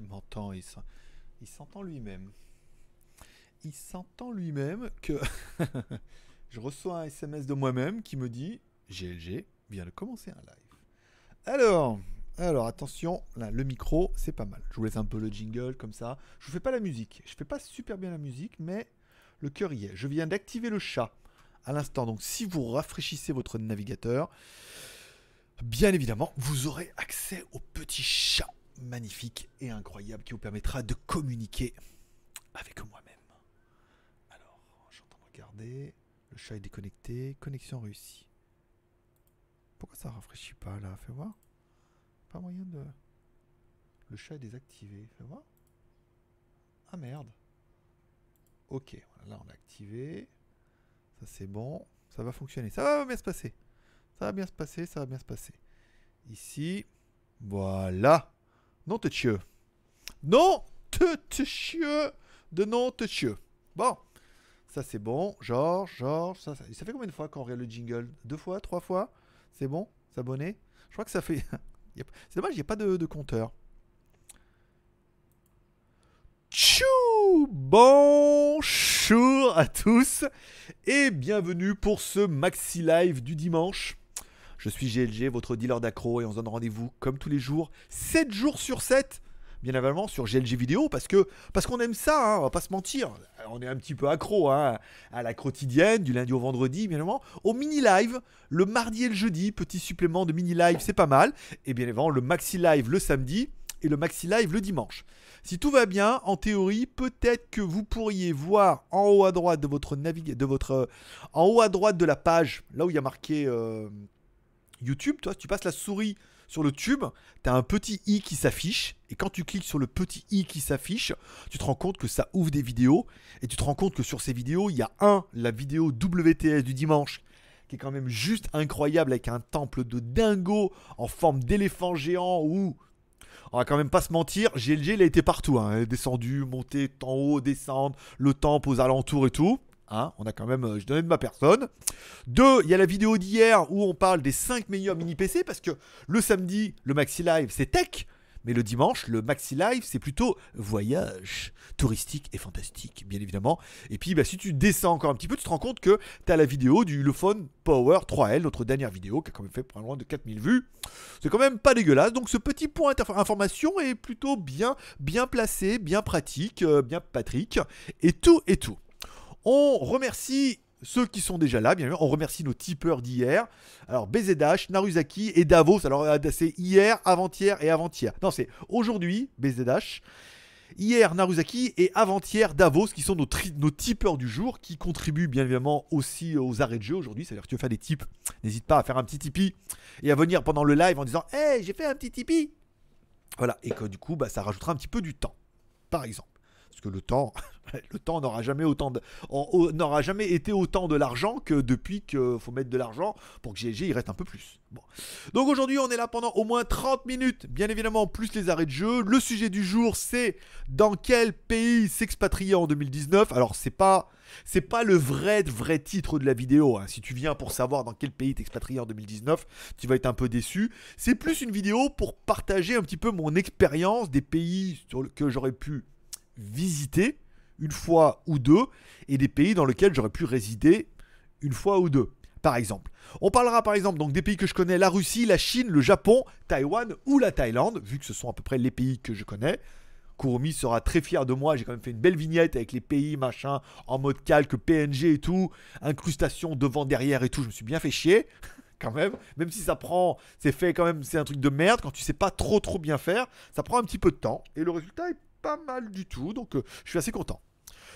M'entends, il s'en- il s'entend lui-même. Il s'entend lui-même que je reçois un SMS de moi-même qui me dit GLG vient de commencer un live. Alors, alors attention, le micro c'est pas mal. Je vous laisse un peu le jingle comme ça. Je vous fais pas la musique. Je fais pas super bien la musique, mais le cœur y est. Je viens d'activer le chat à l'instant. Donc si vous rafraîchissez votre navigateur, bien évidemment, vous aurez accès au petit chat magnifique et incroyable qui vous permettra de communiquer avec moi-même. Alors, je suis en train de regarder. Le chat est déconnecté. Connexion réussie. Pourquoi ça rafraîchit pas là? Fais voir. Pas moyen de. Le chat est désactivé. Fais voir. Ah merde. Ok, là on a activé. Ça c'est bon. Ça va fonctionner. Ça va bien se passer. Ça va bien se passer, ça va bien se passer. Ici. Voilà. Non te chieux. Non te chieux de non te chieux. Bon. Ça c'est bon. Georges, Georges. Ça, ça, ça fait combien de fois qu'on regarde le jingle? Deux fois Trois fois? C'est bon? S'abonner? Je crois que ça fait... C'est dommage, il n'y a pas de, de compteur. Tchou Bonjour à tous et bienvenue pour ce maxi live du dimanche. Je suis GLG, votre dealer d'accro, et on se donne rendez-vous comme tous les jours, 7 jours sur 7, bien évidemment sur GLG vidéo, parce qu'on aime ça, hein, on va pas se mentir. On est un petit peu accro hein, à la quotidienne, du lundi au vendredi, bien évidemment, au mini live, le mardi et le jeudi, petit supplément de mini live, c'est pas mal, et bien évidemment le maxi live le samedi et le maxi live le dimanche. Si tout va bien, en théorie, peut-être que vous pourriez voir en haut à droite de votre de votre, euh, en haut à droite de la page, là où il y a marqué euh, YouTube, toi, tu passes la souris sur le tube, tu as un petit i qui s'affiche, et quand tu cliques sur le petit i qui s'affiche, tu te rends compte que ça ouvre des vidéos, et tu te rends compte que sur ces vidéos, il y a un, la vidéo WTS du dimanche, qui est quand même juste incroyable avec un temple de dingo en forme d'éléphant géant où on va quand même pas se mentir, GLG il a été partout, hein. descendu, monté, en haut, descendre, le temple aux alentours et tout. Hein, on a quand même, euh, je donnais de ma personne. Deux, il y a la vidéo d'hier où on parle des 5 meilleurs mini PC parce que le samedi, le Maxi Live c'est tech, mais le dimanche, le Maxi Live c'est plutôt voyage touristique et fantastique, bien évidemment. Et puis, bah, si tu descends encore un petit peu, tu te rends compte que tu as la vidéo du Ulefone Power 3L, notre dernière vidéo qui a quand même fait loin de 4000 vues. C'est quand même pas dégueulasse. Donc ce petit point d'information est plutôt bien, bien placé, bien pratique, euh, bien Patrick, et tout et tout. On remercie ceux qui sont déjà là, bien sûr. On remercie nos tipeurs d'hier. Alors BZH, Naruzaki et Davos. Alors euh, c'est hier, avant-hier et avant-hier. Non, c'est aujourd'hui BZH. Hier Naruzaki et avant-hier Davos qui sont nos, tipeurs du jour qui contribuent bien évidemment aussi aux arrêts de jeu aujourd'hui. C'est-à-dire que tu veux faire des tips, n'hésite pas à faire un petit tipi et à venir pendant le live en disant Hey, j'ai fait un petit tipi Voilà, et que du coup, bah, ça rajoutera un petit peu du temps, par exemple. Parce que le temps, n'aura jamais été autant de l'argent que depuis qu'il faut mettre de l'argent pour que GLG il reste un peu plus. Donc aujourd'hui, on est là pendant au moins 30 minutes, bien évidemment, plus les arrêts de jeu. Le sujet du jour, c'est dans quel pays s'expatrier en 2019. Alors, c'est pas, c'est pas le vrai, vrai titre de la vidéo. hein. Si tu viens pour savoir dans quel pays t'expatrier en 2019, tu vas être un peu déçu. C'est plus une vidéo pour partager un petit peu mon expérience des pays sur le- que j'aurais pu visiter une fois ou deux et des pays dans lesquels j'aurais pu résider une fois ou deux. Par exemple, on parlera par exemple donc des pays que je connais, la Russie, la Chine, le Japon, Taïwan ou la Thaïlande, vu que ce sont à peu près les pays que je connais. Kurumi sera très fier de moi, j'ai quand même fait une belle vignette avec les pays, machin, en mode calque, PNG et tout, incrustation devant, derrière et tout, je me suis bien fait chier, quand même, même si ça prend, c'est fait quand même, c'est un truc de merde, quand tu sais pas trop trop bien faire, ça prend un petit peu de temps, et le résultat est pas mal du tout, donc euh, je suis assez content.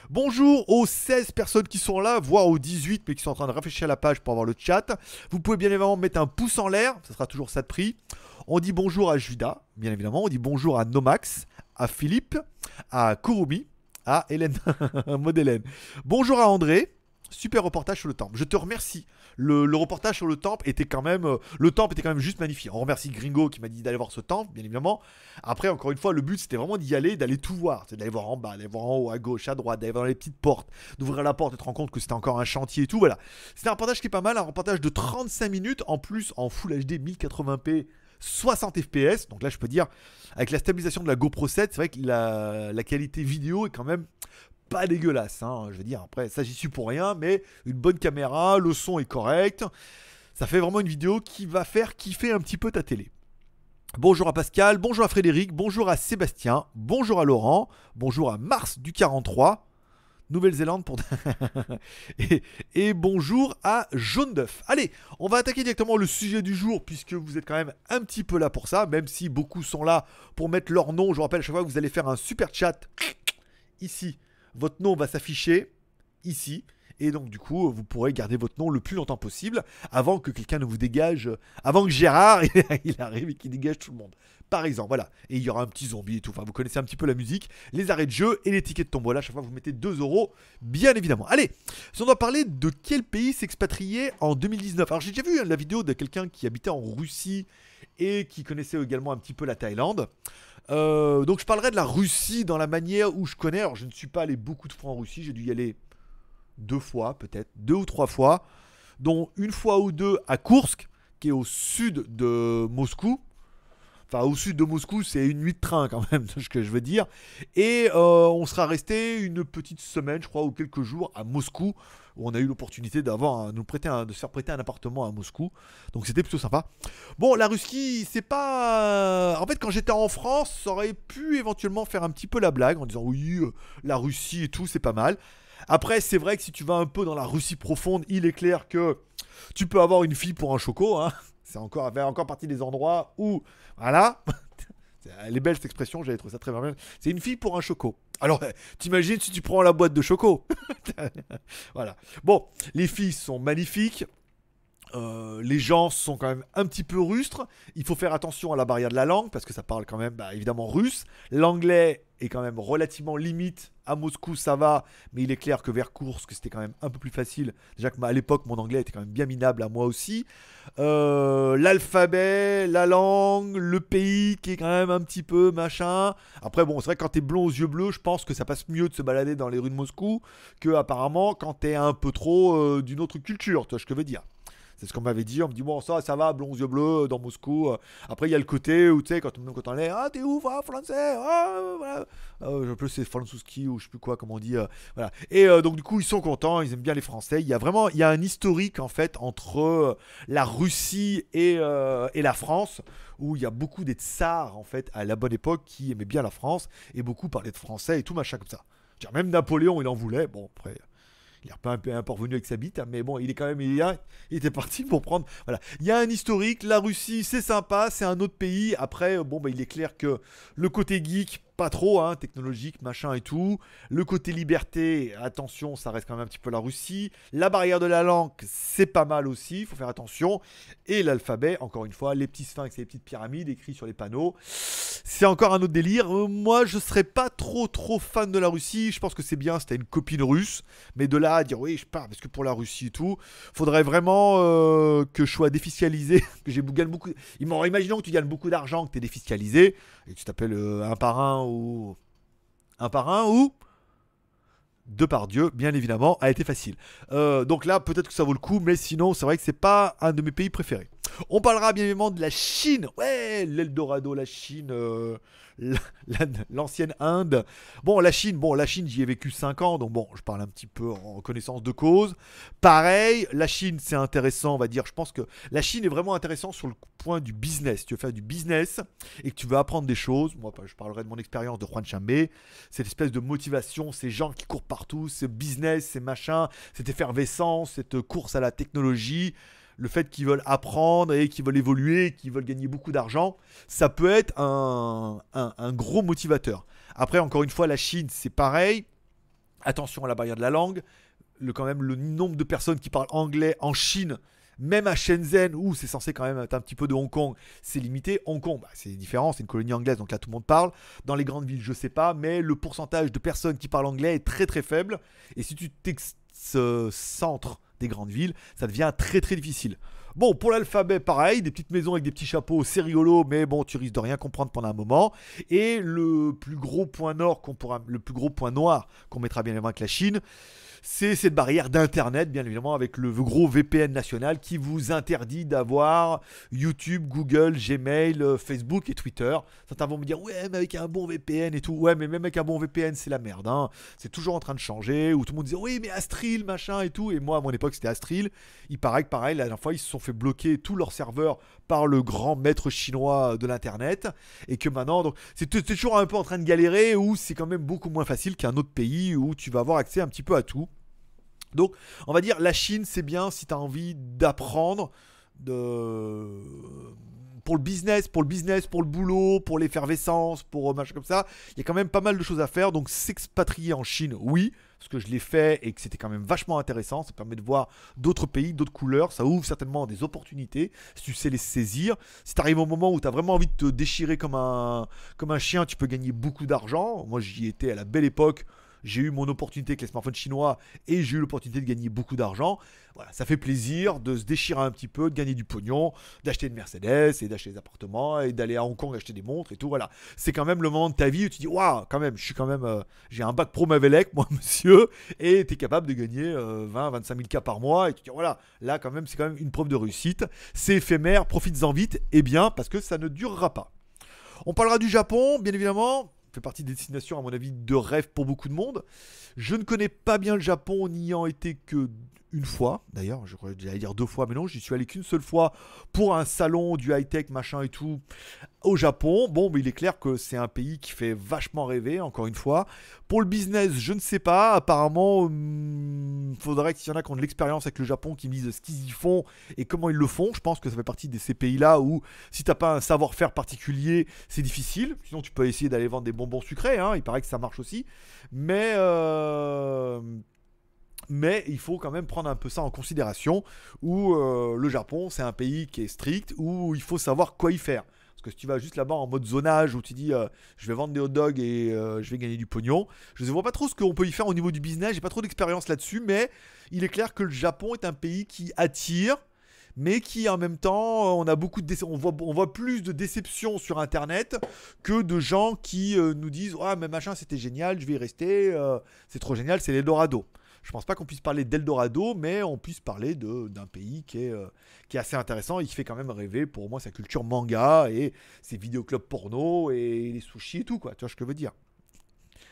Bonjour aux 16 personnes qui sont là, voire aux 18 mais qui sont en train de réfléchir la page pour avoir le chat. Vous pouvez bien évidemment mettre un pouce en l'air, ça sera toujours ça de prix. On dit bonjour à Judas, bien évidemment. On dit bonjour à Nomax, à Philippe, à Kurumi, à Hélène, Maud-Hélène. Bonjour à André. Super reportage sur le temple. Je te remercie. Le, reportage sur le temple était quand même. euh, le temple était quand même juste magnifique. On remercie Gringo qui m'a dit d'aller voir ce temple, bien évidemment. Après, encore une fois, le but c'était vraiment d'y aller, d'aller tout voir. C'est d'aller voir en bas, d'aller voir en haut, à gauche, à droite, d'aller voir dans les petites portes, d'ouvrir la porte et te rendre compte que c'était encore un chantier et tout. Voilà. C'était un reportage qui est pas mal, un reportage de 35 minutes, en plus en Full HD 1080p 60 fps. Donc là, je peux dire, avec la stabilisation de la GoPro 7, c'est vrai que la, la qualité vidéo est quand même pas dégueulasse. hein. Je veux dire, après, ça j'y suis pour rien, mais une bonne caméra, le son est correct. Ça fait vraiment une vidéo qui va faire kiffer un petit peu ta télé. Bonjour à Pascal, bonjour à Frédéric, bonjour à Sébastien, bonjour à Laurent, bonjour à Mars du 43, Nouvelle-Zélande pour... et, bonjour à Jaune d'œuf. Allez, on va attaquer directement le sujet du jour puisque vous êtes quand même un petit peu là pour ça, même si beaucoup sont là pour mettre leur nom. Je vous rappelle à chaque fois que vous allez faire un super chat ici, votre nom va s'afficher ici. Et donc, du coup, vous pourrez garder votre nom le plus longtemps possible avant que quelqu'un ne vous dégage, avant que Gérard il arrive et qu'il dégage tout le monde. Par exemple, voilà. Et il y aura un petit zombie et tout. Enfin, vous connaissez un petit peu la musique, les arrêts de jeu et les tickets de tombola. À chaque fois, vous mettez 2 euros, bien évidemment. Allez, si on doit parler de quel pays s'expatrier en 2019. Alors, j'ai déjà vu hein, la vidéo de quelqu'un qui habitait en Russie et qui connaissait également un petit peu la Thaïlande. Euh, donc je parlerai de la Russie dans la manière où je connais. Alors je ne suis pas allé beaucoup de fois en Russie, j'ai dû y aller deux fois peut-être, deux ou trois fois, dont une fois ou deux à Kursk, qui est au sud de Moscou. Enfin, au sud de Moscou, c'est une nuit de train quand même, ce que je veux dire. Et euh, on sera resté une petite semaine, je crois, ou quelques jours à Moscou, on a eu l'opportunité d'avoir, de se faire prêter un appartement à Moscou. Donc c'était plutôt sympa. Bon, la Russie, c'est pas. En fait, quand j'étais en France, ça aurait pu éventuellement faire un petit peu la blague en disant oui, euh, la Russie et tout, c'est pas mal. Après, c'est vrai que si tu vas un peu dans la Russie profonde, il est clair que tu peux avoir une fille pour un choco. Hein. C'est encore, encore partie des endroits où. Voilà. Elle est belle cette expression, j'avais trouvé ça très bien. C'est une fille pour un choco. Alors, t'imagines si tu prends la boîte de choco? voilà. Bon, les filles sont magnifiques. Euh, les gens sont quand même un petit peu rustres. Il faut faire attention à la barrière de la langue parce que ça parle quand même bah, évidemment russe. L'anglais est quand même relativement limite. À Moscou, ça va, mais il est clair que vers Kursk, c'était quand même un peu plus facile. Déjà que à l'époque, mon anglais était quand même bien minable à moi aussi. Euh, L'alphabet, la langue, le pays qui est quand même un petit peu machin. Après, bon, c'est vrai que quand t'es blond aux yeux bleus, je pense que ça passe mieux de se balader dans les rues de Moscou que apparemment quand t'es un peu trop euh, d'une autre culture. Tu vois ce que je veux dire? C'est ce qu'on m'avait dit. On me dit, bon, ça, ça va, blond yeux bleus, dans Moscou. Euh, Après, il y a le côté où, tu sais, quand, même quand on est, ah, t'es ouf, ah, français, ah, voilà. Euh, je plus, c'est Fransouski ou je sais plus quoi, comment on dit. euh, voilà. Et euh, donc, du coup, ils sont contents, ils aiment bien les Français. Il y a vraiment, il y a un historique, en fait, entre euh, la Russie et, euh, et la France, où il y a beaucoup des tsars, en fait, à la bonne époque, qui aimaient bien la France, et beaucoup parlaient de français et tout, machin comme ça. Même Napoléon, il en voulait. Bon, après. Il est pas un peu un peu revenu avec sa bite, hein, mais bon, il est quand même, il, a- il était parti pour prendre. Voilà, il y a un historique. La Russie, c'est sympa, c'est un autre pays. Après, bon, bah, il est clair que le côté geek, pas trop, hein, technologique, machin et tout. Le côté liberté, attention, ça reste quand même un petit peu la Russie. La barrière de la langue, c'est pas mal aussi, il faut faire attention. Et l'alphabet, encore une fois, les petits sphinx et les petites pyramides écrits sur les panneaux. C'est encore un autre délire. Euh, moi, je serais pas trop trop fan de la Russie. Je pense que c'est bien, c'était une copine russe. Mais de là à dire oui, je pars parce que pour la Russie et tout, faudrait vraiment euh, que je sois défiscalisé. que j'ai beaucoup. Imaginé que tu gagnes beaucoup d'argent, que tu es défiscalisé tu t'appelles euh, un par un ou un par un ou deux par Dieu, bien évidemment, a été facile. Euh, donc là, peut-être que ça vaut le coup, mais sinon, c'est vrai que c'est pas un de mes pays préférés. On parlera bien évidemment de la Chine. Ouais, l'Eldorado, la Chine, euh, la- la- l'ancienne Inde. Bon, la Chine, bon, la Chine, j'y ai vécu 5 ans, donc bon, je parle un petit peu en connaissance de cause. Pareil, la Chine, c'est intéressant, on va dire. Je pense que la Chine est vraiment intéressant sur le point du business. Tu veux faire du business et que tu veux apprendre des choses. Moi, je parlerai de mon expérience de Juan Chambé. Cette espèce de motivation, ces gens qui courent partout, ce business, ces machins, cette effervescence, cette course à la technologie le fait qu'ils veulent apprendre et qu'ils veulent évoluer, qu'ils veulent gagner beaucoup d'argent, ça peut être un, gros motivateur. Après, encore une fois, la Chine, c'est pareil. Attention à la barrière de la langue. Le, nombre de personnes qui parlent anglais en Chine, même à Shenzhen, où c'est censé quand même être un petit peu de Hong Kong, c'est limité. Hong Kong, bah, c'est différent, c'est une colonie anglaise, donc là tout le monde parle. Dans les grandes villes, je sais pas, mais le pourcentage de personnes qui parlent anglais est très très faible. Et si tu t'excentres des grandes villes, ça devient très très difficile. Bon, pour l'alphabet, pareil, des petites maisons avec des petits chapeaux, c'est rigolo, mais bon, tu risques de rien comprendre pendant un moment. Et le plus gros point nord qu'on pourra, le plus gros point noir qu'on mettra bien évidemment avec la Chine, c'est cette barrière d'Internet, bien évidemment, avec le gros VPN national qui vous interdit d'avoir YouTube, Google, Gmail, euh, Facebook et Twitter. Certains vont me dire, ouais, mais avec un bon VPN et tout. Ouais, mais même avec un bon VPN, c'est la merde. Hein. C'est toujours en train de changer. Ou tout le monde disait, oui, mais Astril, machin et tout. Et moi, à mon époque, c'était Astril. Il paraît que pareil, la dernière fois, ils se sont fait bloquer tous leurs serveurs par le grand maître chinois de l'Internet. Et que maintenant, donc, c'est toujours un peu en train de galérer, ou c'est quand même beaucoup moins facile qu'un autre pays où tu vas avoir accès un petit peu à tout. Donc, on va dire, la Chine, c'est bien si tu as envie d'apprendre de... pour le business, pour le business, pour le boulot, pour l'effervescence, pour machin comme ça. Il y a quand même pas mal de choses à faire. Donc, s'expatrier en Chine, oui, parce que je l'ai fait et que c'était quand même vachement intéressant. Ça permet de voir d'autres pays, d'autres couleurs. Ça ouvre certainement des opportunités si tu sais les saisir. Si tu au moment où tu as vraiment envie de te déchirer comme un, comme un chien, tu peux gagner beaucoup d'argent. Moi, j'y étais à la belle époque j'ai eu mon opportunité avec les smartphones chinois et j'ai eu l'opportunité de gagner beaucoup d'argent. Voilà, ça fait plaisir de se déchirer un petit peu, de gagner du pognon, d'acheter une Mercedes et d'acheter des appartements et d'aller à Hong Kong acheter des montres et tout. Voilà, c'est quand même le moment de ta vie où tu dis waouh, quand même, je suis quand même, euh, j'ai un bac pro Mavelec, moi monsieur, et tu es capable de gagner 20, 25 000 cas par mois et tu dis voilà, là quand même, c'est quand même une preuve de réussite. C'est éphémère, profites-en vite et bien parce que ça ne durera pas. On parlera du Japon, bien évidemment fait partie des destinations, à mon avis, de rêve pour beaucoup de monde. Je ne connais pas bien le Japon, n'y ayant été que une fois, d'ailleurs, je j'allais dire deux fois, mais non, j'y suis allé qu'une seule fois pour un salon du high-tech, machin et tout, au Japon. Bon, il est clair que c'est un pays qui fait vachement rêver, encore une fois. Pour le business, je ne sais pas. Apparemment, il hum, faudrait qu'il y en a qui ont de l'expérience avec le Japon, qui me disent ce qu'ils y font et comment ils le font. Je pense que ça fait partie de ces pays-là où, si t'as pas un savoir-faire particulier, c'est difficile. Sinon, tu peux essayer d'aller vendre des bonbons sucrés. Hein. Il paraît que ça marche aussi. Mais... Euh mais il faut quand même prendre un peu ça en considération, où euh, le Japon, c'est un pays qui est strict, où il faut savoir quoi y faire. Parce que si tu vas juste là-bas en mode zonage, où tu dis euh, je vais vendre des hot dogs et euh, je vais gagner du pognon, je ne vois pas trop ce qu'on peut y faire au niveau du business, j'ai pas trop d'expérience là-dessus, mais il est clair que le Japon est un pays qui attire, mais qui en même temps, on a beaucoup de on voit, plus de déceptions sur Internet que de gens qui nous disent ah mais machin c'était génial, je vais y rester, c'est trop génial, c'est l'Eldorado je pense pas qu'on puisse parler d'Eldorado, mais on puisse parler d'un pays qui est, euh, qui est assez intéressant et qui fait quand même rêver pour moi sa culture manga et ses vidéoclubs porno et les sushis et tout, quoi. Tu vois ce que je veux dire?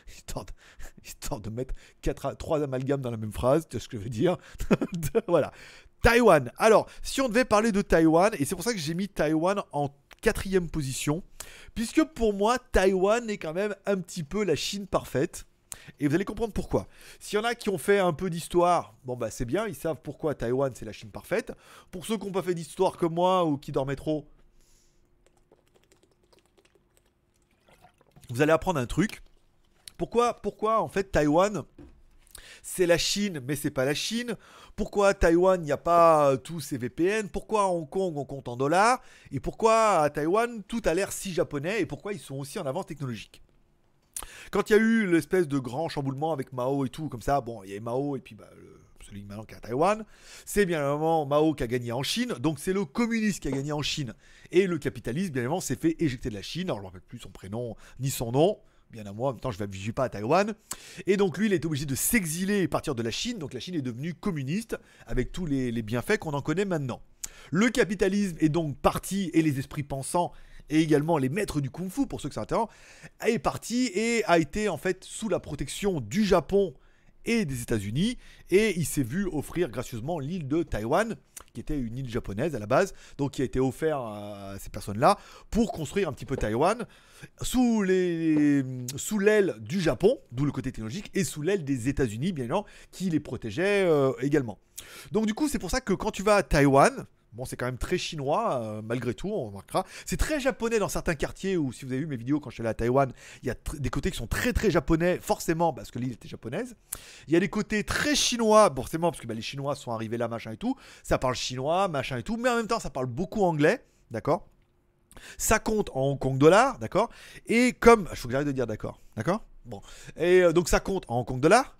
Histoire de, mettre quatre, trois amalgames dans la même phrase, tu vois ce que je veux dire? Voilà. Taïwan. Alors, si on devait parler de Taïwan, et c'est pour ça que j'ai mis Taïwan en quatrième position, puisque pour moi, Taïwan est quand même un petit peu la Chine parfaite. Et vous allez comprendre pourquoi. S'il y en a qui ont fait un peu d'histoire, bon bah c'est bien, ils savent pourquoi Taïwan c'est la Chine parfaite. Pour ceux qui n'ont pas fait d'histoire comme moi ou qui dormaient trop, vous allez apprendre un truc. Pourquoi, pourquoi en fait Taïwan c'est la Chine, mais c'est pas la Chine? Pourquoi Taïwan, il n'y a pas tous ces VPN Pourquoi à Hong Kong, on compte en dollars? Et pourquoi à Taïwan, tout a l'air si japonais? Et pourquoi ils sont aussi en avance technologique? Quand il y a eu l'espèce de grand chamboulement avec Mao et tout, comme ça, bon, il y a Mao et puis bah, celui maintenant qui est à Taïwan, c'est bien évidemment Mao qui a gagné en Chine, donc c'est le communiste qui a gagné en Chine. Et le capitalisme, bien évidemment, s'est fait éjecter de la Chine. Alors je ne rappelle plus son prénom ni son nom. Bien à moi, en même temps, je ne vais pas à Taïwan. Et donc, lui, il est obligé de s'exiler et partir de la Chine. Donc, la Chine est devenue communiste avec tous les bienfaits qu'on en connaît maintenant. Le capitalisme est donc parti et les esprits pensants et également les maîtres du kung-fu, pour ceux que ça intéresse, est parti et a été en fait sous la protection du Japon et des États-Unis, et il s'est vu offrir gracieusement l'île de Taïwan, qui était une île japonaise à la base, donc qui a été offert à ces personnes-là pour construire un petit peu Taïwan sous les sous l'aile du Japon, d'où le côté technologique, et sous l'aile des États-Unis, bien évidemment, qui les protégeait euh, également. Donc du coup, c'est pour ça que quand tu vas à Taïwan, Bon, c'est quand même très chinois, euh, malgré tout, on remarquera. C'est très japonais dans certains quartiers où, si vous avez vu mes vidéos quand je suis allé à Taïwan, il y a des côtés qui sont très très japonais, forcément, parce que l'île était japonaise. Il y a des côtés très chinois, forcément, parce que bah, les Chinois sont arrivés là, machin et tout. Ça parle chinois, machin et tout, mais en même temps, ça parle beaucoup anglais, d'accord? Ça compte en Hong Kong dollar, d'accord? Et comme. Il faut que j'arrête de dire d'accord, d'accord? Bon. Et euh, donc ça compte en Hong Kong dollar,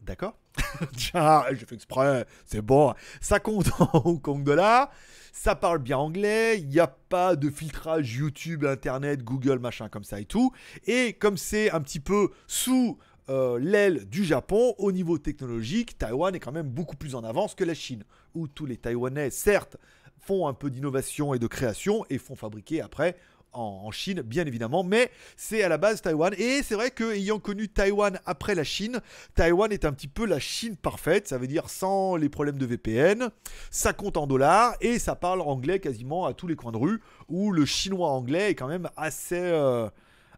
d'accord? Tiens, j'ai fait exprès, c'est bon. Ça compte en Hong Kong dollars. Ça parle bien anglais. Il n'y a pas de filtrage YouTube, Internet, Google, machin comme ça et tout. Et comme c'est un petit peu sous euh, l'aile du Japon, au niveau technologique, Taïwan est quand même beaucoup plus en avance que la Chine. Où tous les Taïwanais, certes, font un peu d'innovation et de création et font fabriquer après en, Chine, bien évidemment, mais c'est à la base Taïwan. Et c'est vrai que ayant connu Taïwan après la Chine, Taïwan est un petit peu la Chine parfaite, ça veut dire sans les problèmes de VPN, ça compte en dollars et ça parle anglais quasiment à tous les coins de rue, où le chinois anglais est quand même assez, euh,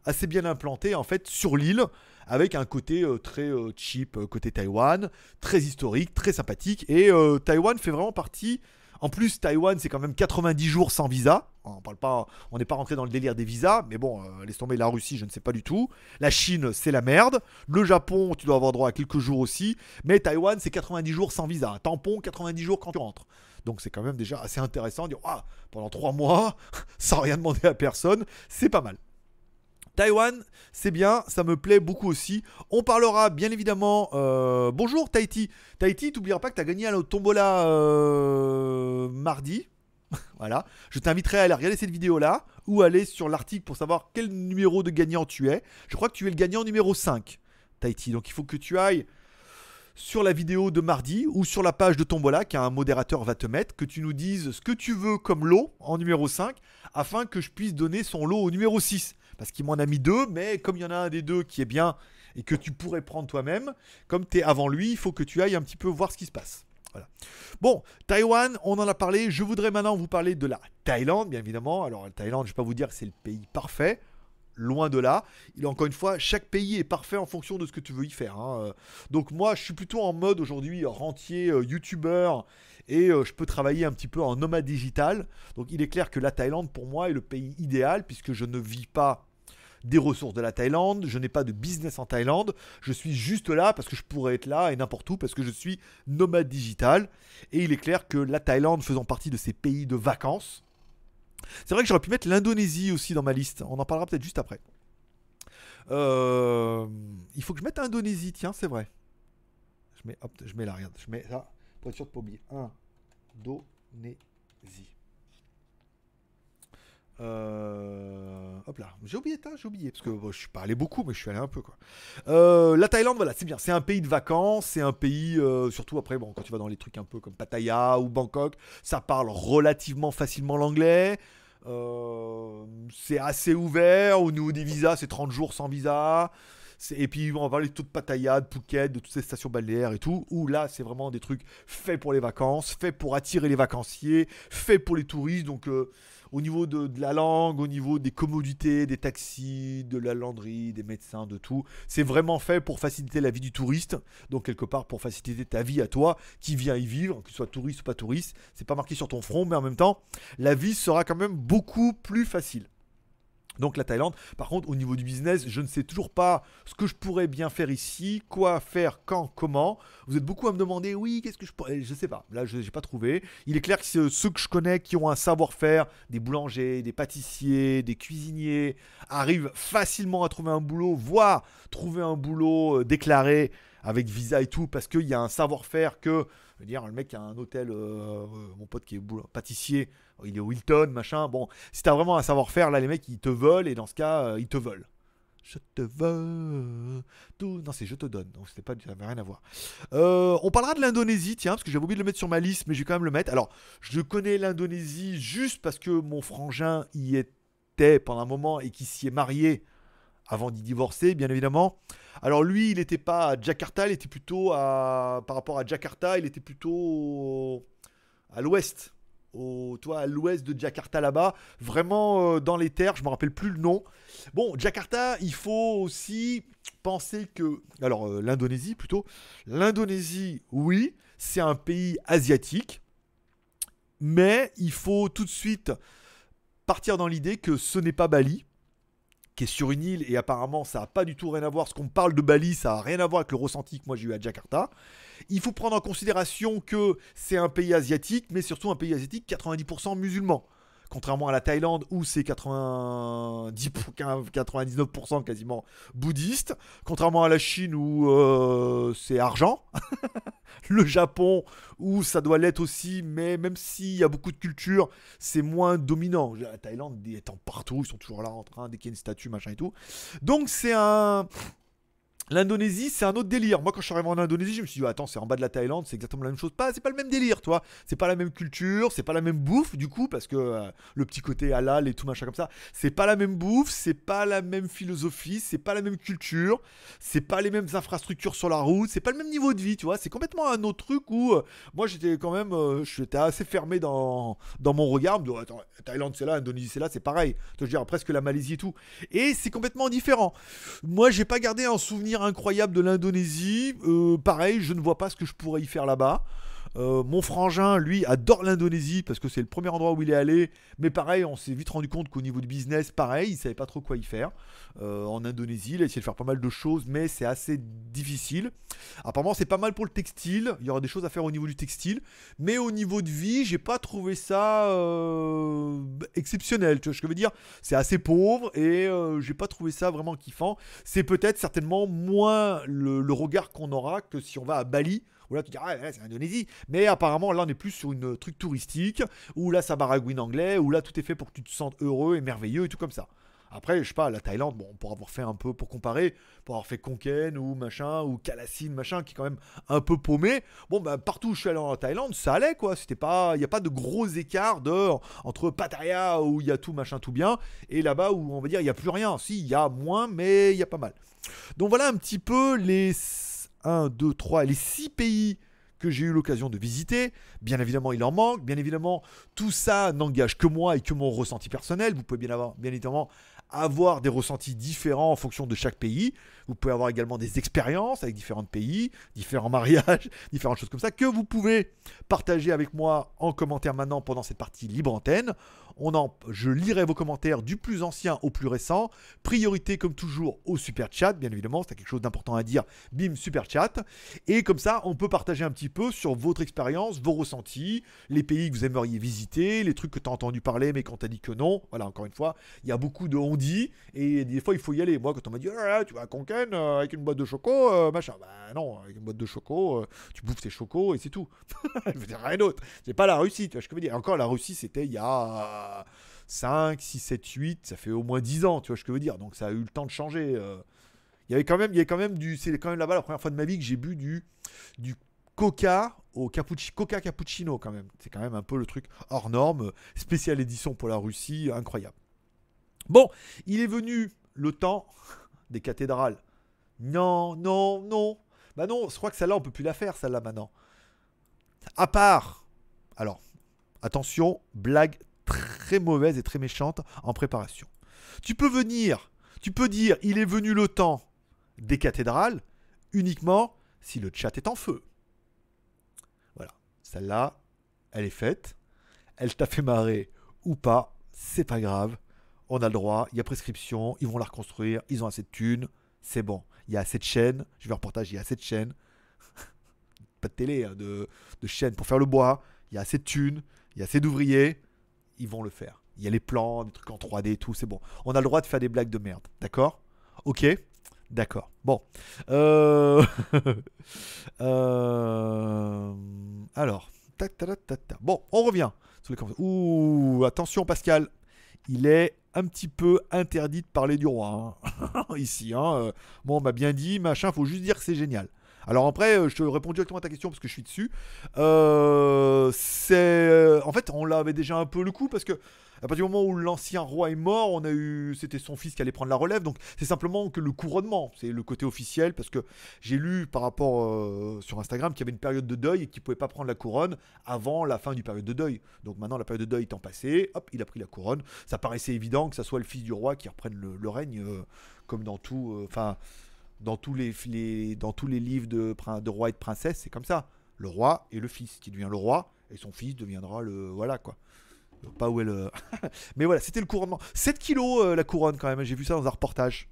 assez bien implanté en fait sur l'île avec un côté euh, très euh, cheap côté Taïwan, très historique, très sympathique. Et Taïwan fait vraiment partie en plus, Taïwan, c'est quand même 90 jours sans visa. On parle pas, n'est pas rentré dans le délire des visas, mais bon, euh, laisse tomber la Russie, je ne sais pas du tout. La Chine, c'est la merde. Le Japon, tu dois avoir droit à quelques jours aussi. Mais Taïwan, c'est 90 jours sans visa. Tampon, 90 jours quand tu rentres. Donc c'est quand même déjà assez intéressant de dire, pendant 3 mois, sans rien demander à personne, c'est pas mal. Taïwan, c'est bien, ça me plaît beaucoup aussi. On parlera bien évidemment. Euh, bonjour Tahiti. Tahiti, t'oublieras pas que tu as gagné à la tombola euh, mardi. voilà. Je t'inviterai à aller regarder cette vidéo là ou aller sur l'article pour savoir quel numéro de gagnant tu es. Je crois que tu es le gagnant numéro 5, Tahiti. Donc il faut que tu ailles sur la vidéo de mardi ou sur la page de Tombola qu'un modérateur va te mettre, que tu nous dises ce que tu veux comme lot en numéro 5 afin que je puisse donner son lot au numéro 6 parce qu'il m'en a mis deux, mais comme il y en a un des deux qui est bien et que tu pourrais prendre toi-même, comme tu es avant lui, il faut que tu ailles un petit peu voir ce qui se passe. Voilà. Bon, Taïwan, on en a parlé. Je voudrais maintenant vous parler de la Thaïlande, bien évidemment. Alors, la Thaïlande, je ne vais pas vous dire que c'est le pays parfait. Loin de là. Il encore une fois, chaque pays est parfait en fonction de ce que tu veux y faire. Hein. Donc moi, je suis plutôt en mode aujourd'hui rentier, euh, youtubeur, et euh, je peux travailler un petit peu en nomade digital. Donc il est clair que la Thaïlande, pour moi, est le pays idéal, puisque je ne vis pas des ressources de la Thaïlande, je n'ai pas de business en Thaïlande, je suis juste là parce que je pourrais être là et n'importe où parce que je suis nomade digital. Et il est clair que la Thaïlande faisant partie de ces pays de vacances, c'est vrai que j'aurais pu mettre l'Indonésie aussi dans ma liste, on en parlera peut-être juste après. Euh, il faut que je mette l'Indonésie, tiens, c'est vrai. Je mets, hop, je mets là, regarde, je mets ça pour être sûr de pas oublier. Indonésie. Euh, hop là, j'ai oublié, j'ai oublié, parce que je suis pas allé beaucoup, mais je suis allé un peu quoi. Euh, la Thaïlande, voilà, c'est bien, c'est un pays de vacances, c'est un pays, euh, surtout après, bon, quand tu vas dans les trucs un peu comme Pattaya ou Bangkok, ça parle relativement facilement l'anglais. c'est assez ouvert au niveau des visas, c'est 30 jours sans visa. Et puis on va parler de Pattaya, de Phuket, de toutes ces stations balnéaires et tout, où là c'est vraiment des trucs faits pour les vacances, faits pour attirer les vacanciers, faits pour les touristes. Donc au niveau de, la langue, au niveau des commodités, des taxis, de la landrie, des médecins, de tout. C'est vraiment fait pour faciliter la vie du touriste. Donc quelque part pour faciliter ta vie à toi qui viens y vivre, que tu sois touriste ou pas touriste. C'est pas marqué sur ton front, mais en même temps, la vie sera quand même beaucoup plus facile. Donc la Thaïlande. Par contre, au niveau du business, je ne sais toujours pas ce que je pourrais bien faire ici, quoi faire, quand, comment. Vous êtes beaucoup à me demander, oui, qu'est-ce que je pourrais... Je sais pas, là je n'ai pas trouvé. Il est clair que ceux que je connais qui ont un savoir-faire, des boulangers, des pâtissiers, des cuisiniers, arrivent facilement à trouver un boulot, voire trouver un boulot euh, déclaré avec visa et tout, parce qu'il y a un savoir-faire que, je veux dire, le mec qui a un hôtel, euh, mon pote qui est pâtissier, il est Wilton, machin. Bon, si t'as vraiment un savoir-faire, là, les mecs, ils te veulent, et dans ce cas, euh, ils te veulent. Je te veux. Non, c'est je te donne. Donc, c'était pas, ça n'avait rien à voir. Euh, on parlera de l'Indonésie, tiens, parce que j'avais oublié de le mettre sur ma liste, mais je vais quand même le mettre. Alors, je connais l'Indonésie juste parce que mon frangin y était pendant un moment et qui s'y est marié avant d'y divorcer, bien évidemment. Alors lui, il n'était pas à Jakarta, il était plutôt à... Par rapport à Jakarta, il était plutôt à l'ouest toi, à l'ouest de Jakarta là-bas, vraiment euh, dans les terres, je me rappelle plus le nom. Bon, Jakarta, il faut aussi penser que, alors euh, l'Indonésie plutôt, l'Indonésie, oui, c'est un pays asiatique, mais il faut tout de suite partir dans l'idée que ce n'est pas Bali, est sur une île et apparemment ça n'a pas du tout rien à voir. Ce qu'on parle de Bali, ça n'a rien à voir avec le ressenti que moi j'ai eu à Jakarta. Il faut prendre en considération que c'est un pays asiatique, mais surtout un pays asiatique 90% musulman. Contrairement à la Thaïlande où c'est 90, 99% quasiment bouddhiste, contrairement à la Chine où euh, c'est argent, le Japon où ça doit l'être aussi, mais même s'il y a beaucoup de culture, c'est moins dominant. La Thaïlande étant partout, ils sont toujours là en train, dès qu'il y a une statue, machin et tout. Donc c'est un... L'Indonésie, c'est un autre délire. Moi, quand je suis arrivé en Indonésie, je me suis dit, attends, c'est en bas de la Thaïlande, c'est exactement la même chose. Pas, c'est pas le même délire, toi. C'est pas la même culture, c'est pas la même bouffe, du coup, parce que euh, le petit côté halal et tout machin comme ça, c'est pas la même bouffe, c'est pas la même philosophie, c'est pas la même culture, c'est pas les mêmes infrastructures sur la route, c'est pas le même niveau de vie, tu vois. C'est complètement un autre truc où euh, moi, j'étais quand même, euh, j'étais assez fermé dans, dans mon regard. Me attends, Thaïlande, c'est là, Indonésie, c'est là, c'est pareil. Je veux dire, presque la Malaisie et tout. Et c'est complètement différent. Moi, j'ai pas gardé un souvenir incroyable de l'Indonésie. Euh, pareil, je ne vois pas ce que je pourrais y faire là-bas. Euh, mon frangin, lui, adore l'Indonésie parce que c'est le premier endroit où il est allé. Mais pareil, on s'est vite rendu compte qu'au niveau du business, pareil, il savait pas trop quoi y faire. Euh, en Indonésie, il a essayé de faire pas mal de choses, mais c'est assez difficile. Apparemment, c'est pas mal pour le textile. Il y aura des choses à faire au niveau du textile. Mais au niveau de vie, j'ai pas trouvé ça euh, exceptionnel. Tu vois ce que je veux dire? C'est assez pauvre et j'ai pas trouvé ça vraiment kiffant. C'est peut-être certainement moins le regard qu'on aura que si on va à Bali où là tu dis ah c'est l'Indonésie mais apparemment là on est plus sur une truc touristique où là ça baragouine anglais où là tout est fait pour que tu te sentes heureux et merveilleux et tout comme ça après, je sais pas, la Thaïlande, bon, pour avoir fait un peu, pour comparer, pour avoir fait Konken ou machin, ou Kalassin, machin, qui est quand même un peu paumé, bon, bah, partout où je suis allé en Thaïlande, ça allait, quoi. C'était pas, il n'y a pas de gros écarts de, entre Pattaya, où il y a tout, machin, tout bien, et là-bas où on va dire, il n'y a plus rien. Si, il y a moins, mais il y a pas mal. Donc voilà un petit peu les 1, 2, 3, les 6 pays que j'ai eu l'occasion de visiter. Bien évidemment, il en manque. Bien évidemment, tout ça n'engage que moi et que mon ressenti personnel. Vous pouvez bien, bien évidemment avoir des ressentis différents en fonction de chaque pays. Vous pouvez avoir également des expériences avec différents pays, différents mariages, différentes choses comme ça que vous pouvez partager avec moi en commentaire maintenant pendant cette partie libre antenne. On en, je lirai vos commentaires du plus ancien au plus récent. Priorité comme toujours au super chat, bien évidemment, c'est quelque chose d'important à dire. Bim, super chat. Et comme ça, on peut partager un petit peu sur votre expérience, vos ressentis, les pays que vous aimeriez visiter, les trucs que tu as entendu parler mais qu'on t'a dit que non. Voilà, encore une fois, il y a beaucoup de on dit et des fois il faut y aller. Moi, quand on m'a dit ah, tu vas à Conken euh, avec une boîte de choco, euh, machin, bah non, avec une boîte de choco, euh, tu bouffes tes chocos et c'est tout. je veux dire rien d'autre. C'est pas la Russie, tu vois ce que je veux dire. Encore la Russie, c'était il y a 5, 6, 7, 8, ça fait au moins 10 ans, tu vois ce que je veux dire. Donc ça a eu le temps de changer. Euh. Il y avait quand même, il y avait quand même du. C'est quand même là-bas la première fois de ma vie que j'ai bu du, du coca au cappuccino, coca cappuccino quand même. C'est quand même un peu le truc hors norme, spéciale édition pour la Russie, incroyable. Bon, il est venu le temps des cathédrales. Non, non, non. Bah non, je crois que celle-là, on peut plus la faire, celle-là maintenant. À part. Alors, attention, blague très mauvaise et très méchante en préparation. Tu peux venir, tu peux dire il est venu le temps des cathédrales uniquement si le chat est en feu. Voilà, celle-là, elle est faite. Elle t'a fait marrer ou pas, c'est pas grave. On a le droit, il y a prescription, ils vont la reconstruire, ils ont assez de thunes, c'est bon. Il y a assez de chaînes, je vais reportage, il y a assez de chaînes. pas de télé, hein, de, de chaînes pour faire le bois, il y a assez de thunes, il y a assez d'ouvriers, ils vont le faire. Il y a les plans, des trucs en 3D et tout, c'est bon. On a le droit de faire des blagues de merde, d'accord? Ok? D'accord. Bon. Euh... euh... Alors. Bon, on revient. Ouh, attention Pascal. Il est un petit peu interdit de parler du roi. Hein. Ici. Hein. Euh, bon, on m'a bien dit, machin, faut juste dire que c'est génial. Alors après, euh, je te réponds directement à ta question parce que je suis dessus. Euh, c'est, en fait, on l'avait déjà un peu le coup parce que à partir du moment où l'ancien roi est mort, on a eu, c'était son fils qui allait prendre la relève. Donc c'est simplement que le couronnement, c'est le côté officiel parce que j'ai lu par rapport euh, sur Instagram qu'il y avait une période de deuil et qu'il pouvait pas prendre la couronne avant la fin du période de deuil. Donc maintenant la période de deuil étant passée, hop, il a pris la couronne. Ça paraissait évident que ça soit le fils du roi qui reprenne le, règne, comme dans tout, enfin dans tous les, dans tous les livres de, de roi et de princesse, c'est comme ça. Le roi et le fils, qui devient le roi, et son fils deviendra le. Voilà quoi. Pas où est le. Mais voilà, c'était le couronnement. 7 kilos euh, la couronne quand même, j'ai vu ça dans un reportage.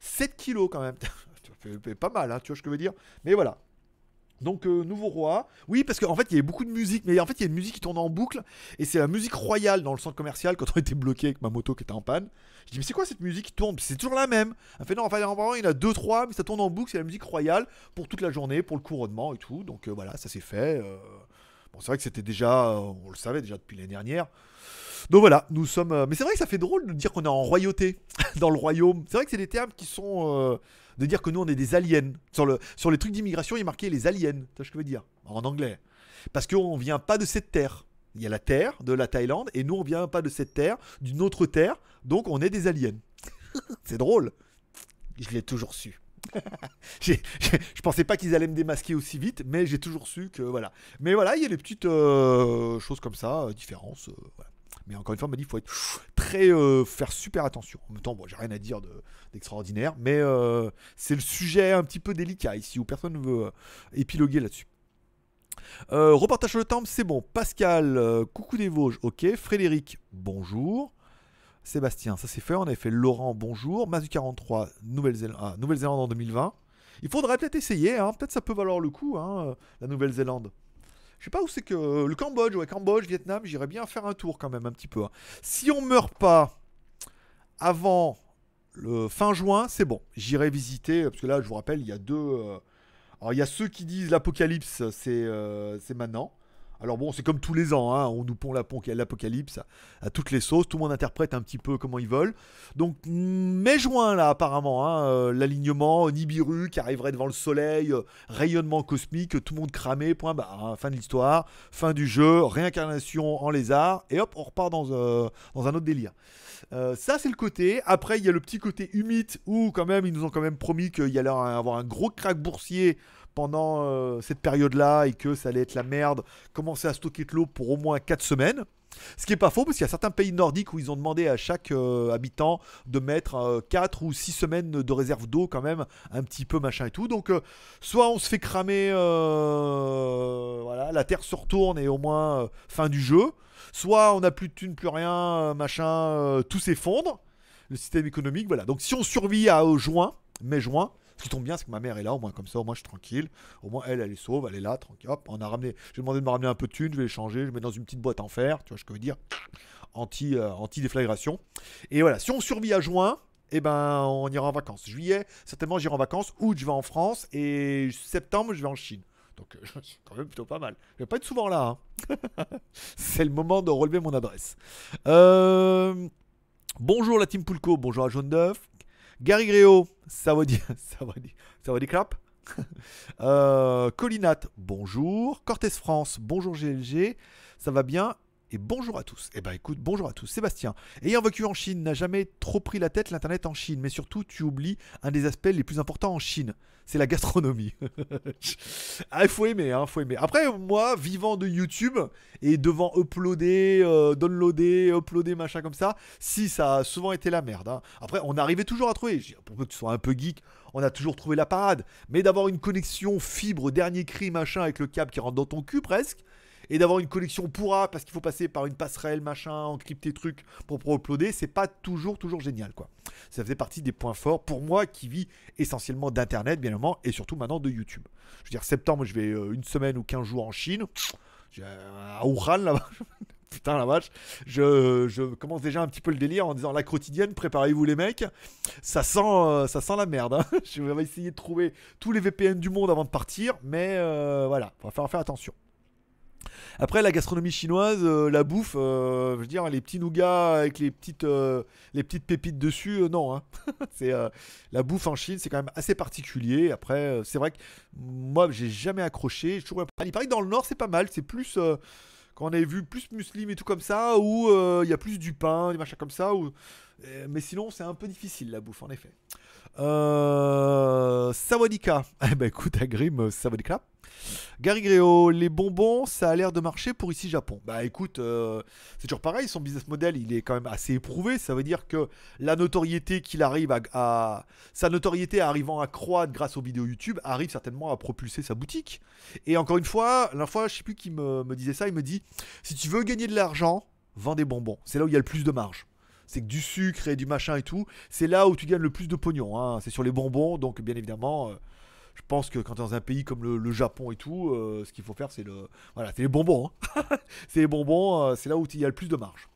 7 kilos quand même. pas mal, hein, tu vois ce que je veux dire Mais voilà. Donc euh, nouveau roi. Oui, parce qu'en fait il y avait beaucoup de musique, mais en fait il y a une musique qui tourne en boucle et c'est la musique royale dans le centre commercial quand on était bloqué avec ma moto qui était en panne. Je dis mais c'est quoi cette musique qui tourne? C'est toujours la même. Elle fait non, enfin il y en a deux trois, mais ça tourne en boucle, c'est la musique royale pour toute la journée, pour le couronnement et tout. Donc euh, voilà, ça s'est fait. euh. Bon, c'est vrai que c'était déjà, on le savait déjà depuis l'année dernière. Donc voilà, nous sommes. euh, Mais c'est vrai que ça fait drôle de dire qu'on est en royauté dans le royaume. C'est vrai que c'est des termes qui sont euh, de dire que nous on est des aliens. Sur, le, sur les trucs d'immigration, il est marqué les aliens. Tu ce que je veux dire? En anglais. Parce qu'on vient pas de cette terre. Il y a la terre de la Thaïlande et nous on vient pas de cette terre, d'une autre terre. Donc on est des aliens. c'est drôle. Je l'ai toujours su. J'ai- j'ai- je pensais pas qu'ils allaient me démasquer aussi vite, mais j'ai toujours su que voilà. Mais voilà, il y a des petites euh, choses comme ça, différences. voilà. Mais encore une fois, on m'a dit qu'il faut être très euh, faire super attention. En même temps, bon, j'ai rien à dire de- d'extraordinaire, mais euh, c'est le sujet un petit peu délicat ici où personne ne veut euh, épiloguer là-dessus. Reportage sur le temple, c'est bon. Pascal, coucou des Vosges, ok. Frédéric, bonjour. Sébastien, ça c'est fait. On avait fait Laurent, bonjour. Mazu 43, Nouvelle-Zélande ah, Nouvelle-Zélande en 2020. Il faudrait peut-être essayer, hein. peut-être ça peut valoir le coup, hein, la Nouvelle-Zélande. Je sais pas où c'est que. Le Cambodge, ouais, Cambodge, Vietnam, j'irais bien faire un tour quand même un petit peu. hein. Si on meurt pas avant le fin juin, c'est bon. J'irai visiter, parce que là, je vous rappelle, il y a deux. euh, Alors, il y a ceux qui disent l'apocalypse, c'est euh, c'est maintenant. Alors bon, c'est comme tous les ans, hein, on nous pond l'apo- l'apocalypse à, toutes les sauces, tout le monde interprète un petit peu comment ils veulent. Donc mai-juin là apparemment, hein, euh, l'alignement, Nibiru qui arriverait devant le soleil, euh, rayonnement cosmique, tout le monde cramé, point barre, hein, fin de l'histoire, fin du jeu, réincarnation en lézard, et hop, on repart dans, euh, un autre délire. Ça c'est le côté. Après il y a le petit côté humide où quand même ils nous ont quand même promis qu'il y allait avoir un gros crack boursier pendant euh, cette période-là et que ça allait être la merde, commencer à stocker de l'eau pour au moins 4 semaines. Ce qui est pas faux parce qu'il y a certains pays nordiques où ils ont demandé à chaque euh, habitant de mettre 4 ou 6 semaines de réserve d'eau quand même, un petit peu machin et tout. Donc euh, soit on se fait cramer, euh, voilà, la terre se retourne et au moins euh, fin du jeu. Soit on n'a plus de thunes, plus rien, euh, machin, euh, tout s'effondre. Le système économique, voilà. Donc si on survit à euh, juin, mai-juin, ce qui tombe bien, c'est que ma mère est là, au moins comme ça, au moins je suis tranquille. Au moins elle, elle est sauve, elle est là, tranquille. Hop, on a ramené. J'ai demandé de me ramener un peu de thunes, je vais les changer, je mets dans une petite boîte en fer, tu vois ce que je veux dire Anti, euh, anti-déflagration. Et voilà, si on survit à juin, eh ben on ira en vacances. Juillet, certainement j'irai en vacances. Août, je vais en France. Et septembre, je vais en Chine. Donc euh, c'est quand même plutôt pas mal. Je vais pas être souvent là. hein. c'est le moment de relever mon adresse. Euh, Bonjour la team Pulco, bonjour à Jaune d'œuf. Gary Gréo, ça va dire, ça va dire, ça va dire clap. euh, Colinat, bonjour. Cortés France, bonjour GLG, ça va bien? Et bonjour à tous. Eh ben écoute, bonjour à tous. Sébastien, ayant vécu en Chine, n'a jamais trop pris la tête l'internet en Chine, mais surtout tu oublies un des aspects les plus importants en Chine, c'est la gastronomie. ah, il faut aimer, hein, faut aimer. Après, moi, vivant de YouTube et devant uploader, euh, downloader, uploader, machin comme ça, si ça a souvent été la merde. hein. Après, on arrivait toujours à trouver, pour que tu sois un peu geek, on a toujours trouvé la parade. Mais d'avoir une connexion fibre, dernier cri, machin, avec le câble qui rentre dans ton cul presque, et d'avoir une connexion pourra parce qu'il faut passer par une passerelle, machin, encrypter trucs pour uploader, c'est pas toujours, toujours génial, quoi. Ça faisait partie des points forts pour moi qui vis essentiellement d'internet, bien évidemment, et surtout maintenant de YouTube. Je veux dire, septembre, je vais euh, une semaine ou 15 jours en Chine, J'ai- à Wuhan, là-bas. Putain la vache, je, je commence déjà un petit peu le délire en disant la quotidienne, préparez-vous les mecs, ça sent, euh, ça sent la merde. hein. Je vais essayer de trouver tous les VPN du monde avant de partir, mais euh, voilà, va falloir faire attention. Après la gastronomie chinoise, euh, la bouffe, euh, je veux dire les petits nougats avec les petites, euh, les petites pépites dessus, non. hein. c'est la bouffe en Chine, c'est quand même assez particulier. Après, c'est vrai que moi j'ai jamais accroché. J'ai toujours- Il paraît que dans le nord c'est pas mal, c'est plus quand on avait vu plus musulmans et tout comme ça, où il y a plus du pain, des machins comme ça. Mais sinon c'est un peu difficile la bouffe en effet. Euh... Sawadika. Eh ben écoute, Agrim, Sawadika. Gary Gréo, les bonbons, ça a l'air de marcher pour ici Japon. Bah écoute, euh, c'est toujours pareil, son business model, il est quand même assez éprouvé. Ça veut dire que la notoriété qu'il arrive à, Sa notoriété arrivant à croître grâce aux vidéos YouTube arrive certainement à propulser sa boutique. Et encore une fois, la fois, je sais plus qui me, me disait ça, il me dit, si tu veux gagner de l'argent, vends des bonbons. C'est là où il y a le plus de marge. C'est que du sucre et du machin et tout, c'est là où tu gagnes le plus de pognon. hein. C'est sur les bonbons, donc bien évidemment... euh, Je pense que quand tu es dans un pays comme le, Japon et tout, ce qu'il faut faire, c'est le, voilà, les bonbons. Hein. c'est les bonbons, c'est là où il y a le plus de marge.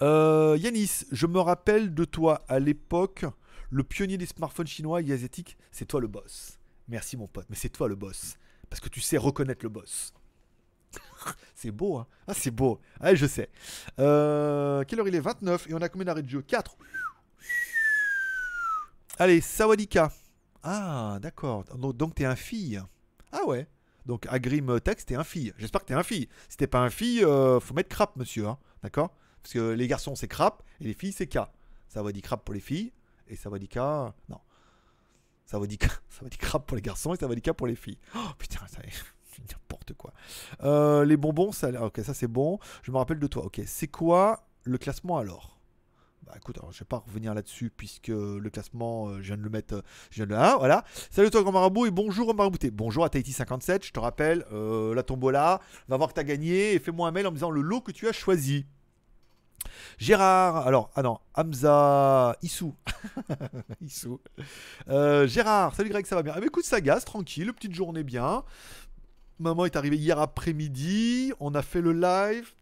Yanis, je me rappelle de toi à l'époque, le pionnier des smartphones chinois et asiatiques, c'est toi le boss. Merci mon pote, mais c'est toi le boss. Parce que tu sais reconnaître le boss. c'est beau, hein Ah, c'est beau. Ah, je sais. Euh, quelle heure il est? 29 et on a combien d'arrêts de jeu? 4. Allez, Sawadika. Ah, d'accord. Donc, t'es un fille. Ah ouais. Donc Agrim Text, t'es un fille. J'espère que t'es un fille. Si t'es pas un fille, euh, faut mettre crap, monsieur. Hein. D'accord? Parce que les garçons, c'est crap et les filles, c'est K. Ça va dire crap pour les filles et ça va dire K. Non. Ça va dire, ça crap pour les garçons et ça va dire K pour les filles. Oh putain, ça est n'importe quoi. Euh, les bonbons, ça, ça c'est bon. Je me rappelle de toi. Ok, c'est quoi le classement alors? Bah écoute, alors, je vais pas revenir là-dessus puisque le classement, euh, je viens de le mettre, euh, je viens de le Voilà. Salut toi grand marabout et bonjour marabouté. Bonjour à Tahiti57, je te rappelle, la tombola, va voir que tu as gagné et fais-moi un mail en me disant le lot que tu as choisi. Gérard, alors, ah non, Hamza Issou. Issou. Gérard, salut Greg, ça va bien. Ah, écoute, ça tranquille, petite journée bien. Maman est arrivée hier après-midi. On a fait le live.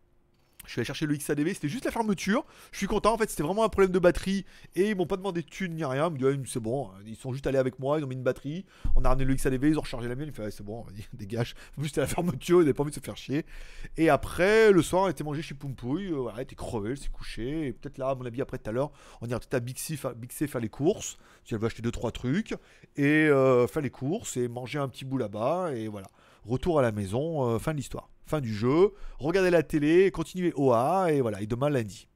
Je suis allé chercher le XADV, c'était juste la fermeture. Je suis content, en fait, c'était vraiment un problème de batterie. Et ils m'ont pas demandé de thunes ni rien. Ils me c'est bon. Ils sont juste allés avec moi, ils ont mis une batterie. On a ramené le XADV, ils ont rechargé la mienne. Ils fait, c'est bon, dégage. En plus, c'était la fermeture, ils n'avaient pas envie de se faire chier. Et après, le soir, on était mangé chez Poumpouille. Euh, voilà, était crevé, elle s'est couchée. Et peut-être là, à mon avis, après tout à l'heure, on ira peut-être à Bixi, faire les courses. Si elle veut acheter 2-3 trucs. Et euh, faire les courses et manger un petit bout là-bas. Et voilà. Retour à la maison, euh, fin de l'histoire. Fin du jeu. Regardez la télé, continuez OA, et voilà, et demain lundi.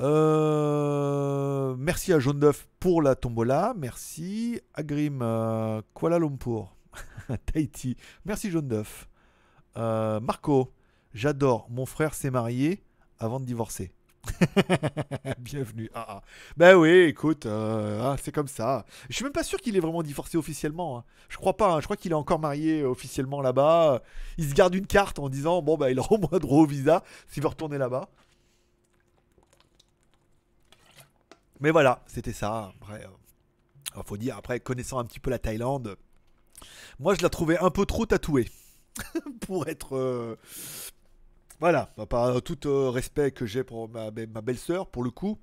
Euh, merci à Jaune d'œuf pour la tombola. Merci. Agrim euh, Kuala Lumpur. Tahiti. Merci Jaune d'œuf. Marco. J'adore. Mon frère s'est marié avant de divorcer. Bienvenue. Ah, ah. Ben oui, écoute, euh, ah, c'est comme ça. Je suis même pas sûr qu'il est vraiment divorcé officiellement. Hein. Je crois pas. Hein. Je crois qu'il est encore marié euh, officiellement là-bas. Il se garde une carte en disant bon bah il aura au moins droit au visa s'il veut retourner là-bas. Mais voilà, c'était ça. Après, euh, faut dire après connaissant un petit peu la Thaïlande, moi je la trouvais un peu trop tatouée pour être voilà, bah, par tout euh, respect que j'ai pour ma, belle-sœur, pour le coup,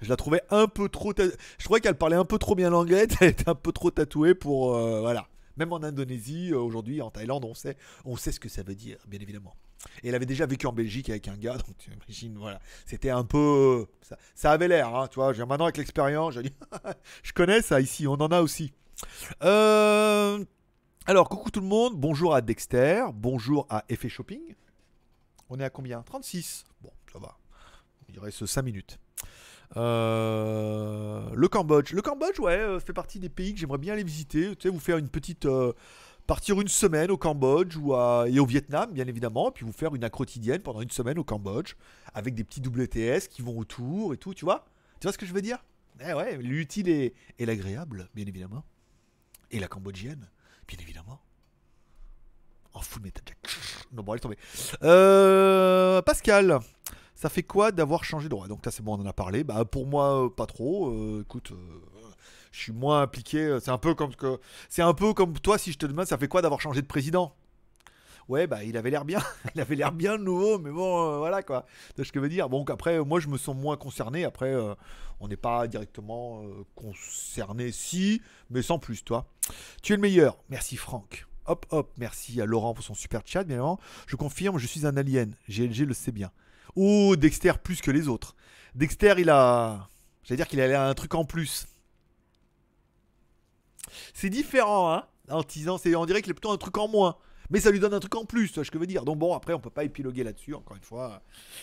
je la trouvais un peu trop. Je trouvais qu'elle parlait un peu trop bien l'anglais, elle était un peu trop tatouée pour. Euh, voilà. Même en Indonésie, euh, aujourd'hui, en Thaïlande, on sait, on sait ce que ça veut dire, bien évidemment. Et elle avait déjà vécu en Belgique avec un gars, donc tu imagines, voilà. C'était un peu. Ça, avait l'air, hein, tu vois. Maintenant, avec l'expérience, je je connais ça ici, on en a aussi. Alors, coucou tout le monde, bonjour à Dexter, bonjour à Effet Shopping. On est à combien? 36. Bon, ça va. Il reste 5 minutes. Euh, le Cambodge. Le Cambodge, ouais, euh, fait partie des pays que j'aimerais bien aller visiter. Tu sais, vous faire une petite. Euh, partir une semaine au Cambodge et au Vietnam, bien évidemment. Puis vous faire une quotidienne pendant une semaine au Cambodge. Avec des petits WTS qui vont autour et tout, tu vois? Tu vois ce que je veux dire? Eh ouais, l'utile et l'agréable, bien évidemment. Et la cambodgienne, bien évidemment. En full metal Non, bon, allez tomber. Euh, Pascal, ça fait quoi d'avoir changé de droit? Donc là, c'est bon, on en a parlé. Bah, pour moi, euh, pas trop. Euh, écoute, je suis moins impliqué. C'est un peu comme que, c'est un peu comme toi si je te demande, ça fait quoi d'avoir changé de président? Ouais, bah, il avait l'air bien. il avait l'air bien nouveau, mais bon, voilà quoi. Tu ce que je veux dire? Bon, après, moi, je me sens moins concerné. Après, on n'est pas directement concerné, si, mais sans plus, toi. Tu es le meilleur. Merci, Franck. Hop, hop, merci à Laurent pour son super chat, bien. Je confirme, je suis un alien. GLG le sait bien. Oh, Dexter plus que les autres. Dexter, il a. J'allais dire qu'il a un truc en plus. C'est différent, hein En c'est, on dirait qu'il est plutôt un truc en moins. Mais ça lui donne un truc en plus, tu vois ce que je veux dire. Donc bon, après, on peut pas épiloguer là-dessus. Encore une fois,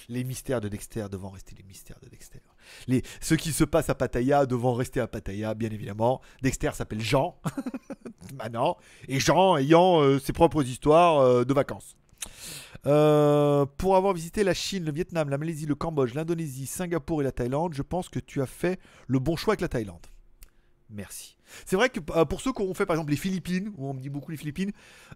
les mystères de Dexter devant rester les mystères de Dexter. Les, ce qui se passe à Pattaya devant rester à Pattaya, bien évidemment. Dexter s'appelle Jean, maintenant, et Jean ayant euh, ses propres histoires euh, de vacances. Euh, pour avoir visité la Chine, le Vietnam, la Malaisie, le Cambodge, l'Indonésie, Singapour et la Thaïlande, je pense que tu as fait le bon choix avec la Thaïlande. Merci. C'est vrai que euh, pour ceux qui ont fait par exemple les Philippines, où on me dit beaucoup les Philippines,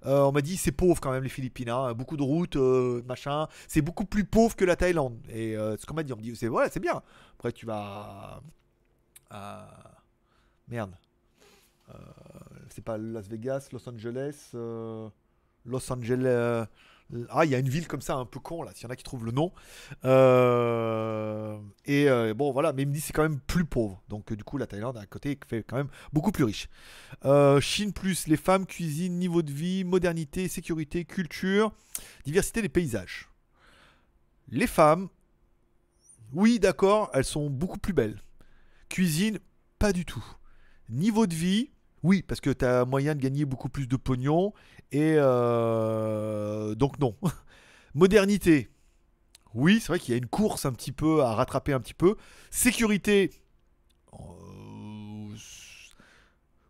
euh, on m'a dit c'est pauvre quand même les Philippines, hein. beaucoup de routes, euh, machin, c'est beaucoup plus pauvre que la Thaïlande. Et ce qu'on m'a dit, on me dit c'est ouais, c'est bien. Après tu vas, merde, c'est pas Las Vegas, Los Angeles, Los Angeles. Ah, il y a une ville comme ça un peu con là, s'il y en a qui trouvent le nom. et bon, voilà, mais il me dit c'est quand même plus pauvre. Donc, du coup, la Thaïlande à côté fait quand même beaucoup plus riche. Chine plus, les femmes, cuisine, niveau de vie, modernité, sécurité, culture, diversité des paysages. Les femmes, oui, d'accord, elles sont beaucoup plus belles. Cuisine, pas du tout. Niveau de vie, oui, parce que tu as moyen de gagner beaucoup plus de pognon. Et euh, donc non. Modernité, oui, c'est vrai qu'il y a une course un petit peu à rattraper un petit peu. Sécurité, euh,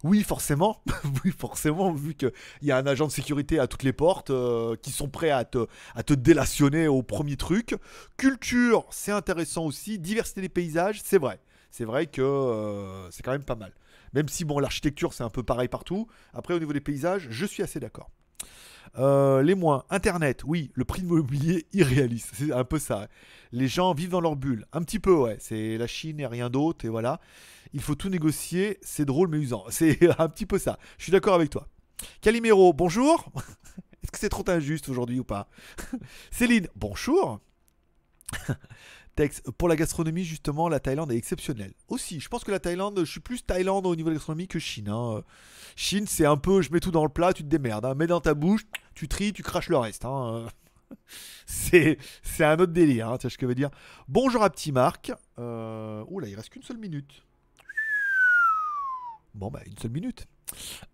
oui, forcément. oui, forcément, vu qu'il y a un agent de sécurité à toutes les portes euh, qui sont prêts à te, délationner au premier truc. Culture, c'est intéressant aussi. Diversité des paysages, c'est vrai. C'est vrai que c'est quand même pas mal. Même si, bon, l'architecture, c'est un peu pareil partout. Après, au niveau des paysages, je suis assez d'accord. Euh, les moins, Internet, oui, le prix de l'immobilier irréaliste, c'est un peu ça. Les gens vivent dans leur bulle, un petit peu, ouais. C'est la Chine et rien d'autre, et voilà il faut tout négocier, c'est drôle mais usant. C'est un petit peu ça. Je suis d'accord avec toi. Calimero, bonjour. Est-ce que c'est trop injuste aujourd'hui ou pas? Céline, bonjour. Pour la gastronomie, justement, la Thaïlande est exceptionnelle. Aussi, je pense que la Thaïlande, je suis plus Thaïlande au niveau de la gastronomie que Chine. Hein. Chine, c'est un peu, je mets tout dans le plat, tu te démerdes. Hein. Mets dans ta bouche, tu tries, tu craches le reste. Hein. c'est, un autre délire, tu vois ce que je veux dire. Bonjour à Petit Marc. Euh... Oula, il reste qu'une seule minute. Bon, bah, une seule minute.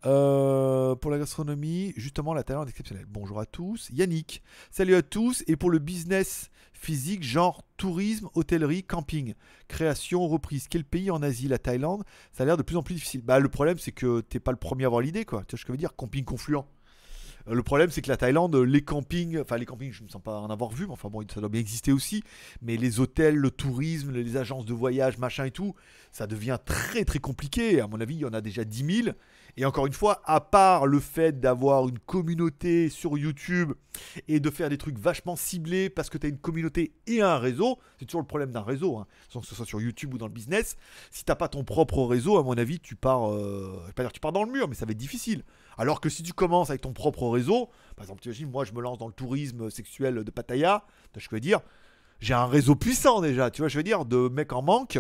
Euh, pour la gastronomie, justement, la Thaïlande est exceptionnelle. Bonjour à tous. Yannick, salut à tous. Et pour le business physique, genre tourisme, hôtellerie, camping, création, reprise, quel pays en Asie? La Thaïlande Ça a l'air de plus en plus difficile. Bah, le problème, c'est que t'es pas le premier à avoir l'idée, quoi. Tu vois ce que je veux dire? Camping confluent. Euh, le problème, c'est que la Thaïlande, les campings, enfin les campings, je ne me sens pas en avoir vu, mais enfin bon, ça doit bien exister aussi. Mais les hôtels, le tourisme, les agences de voyage, machin et tout, ça devient très très compliqué. À mon avis, il y en a déjà 10 000. Et encore une fois, à part le fait d'avoir une communauté sur YouTube et de faire des trucs vachement ciblés parce que tu as une communauté et un réseau, c'est toujours le problème d'un réseau, hein, que ce soit sur YouTube ou dans le business. Si t'as pas ton propre réseau, à mon avis, tu pars, euh, pas dire tu pars dans le mur, mais ça va être difficile. Alors que si tu commences avec ton propre réseau, par exemple, tu imagines, moi je me lance dans le tourisme sexuel de Pattaya, je veux dire, j'ai un réseau puissant déjà, tu vois, je veux dire, de mecs en manque.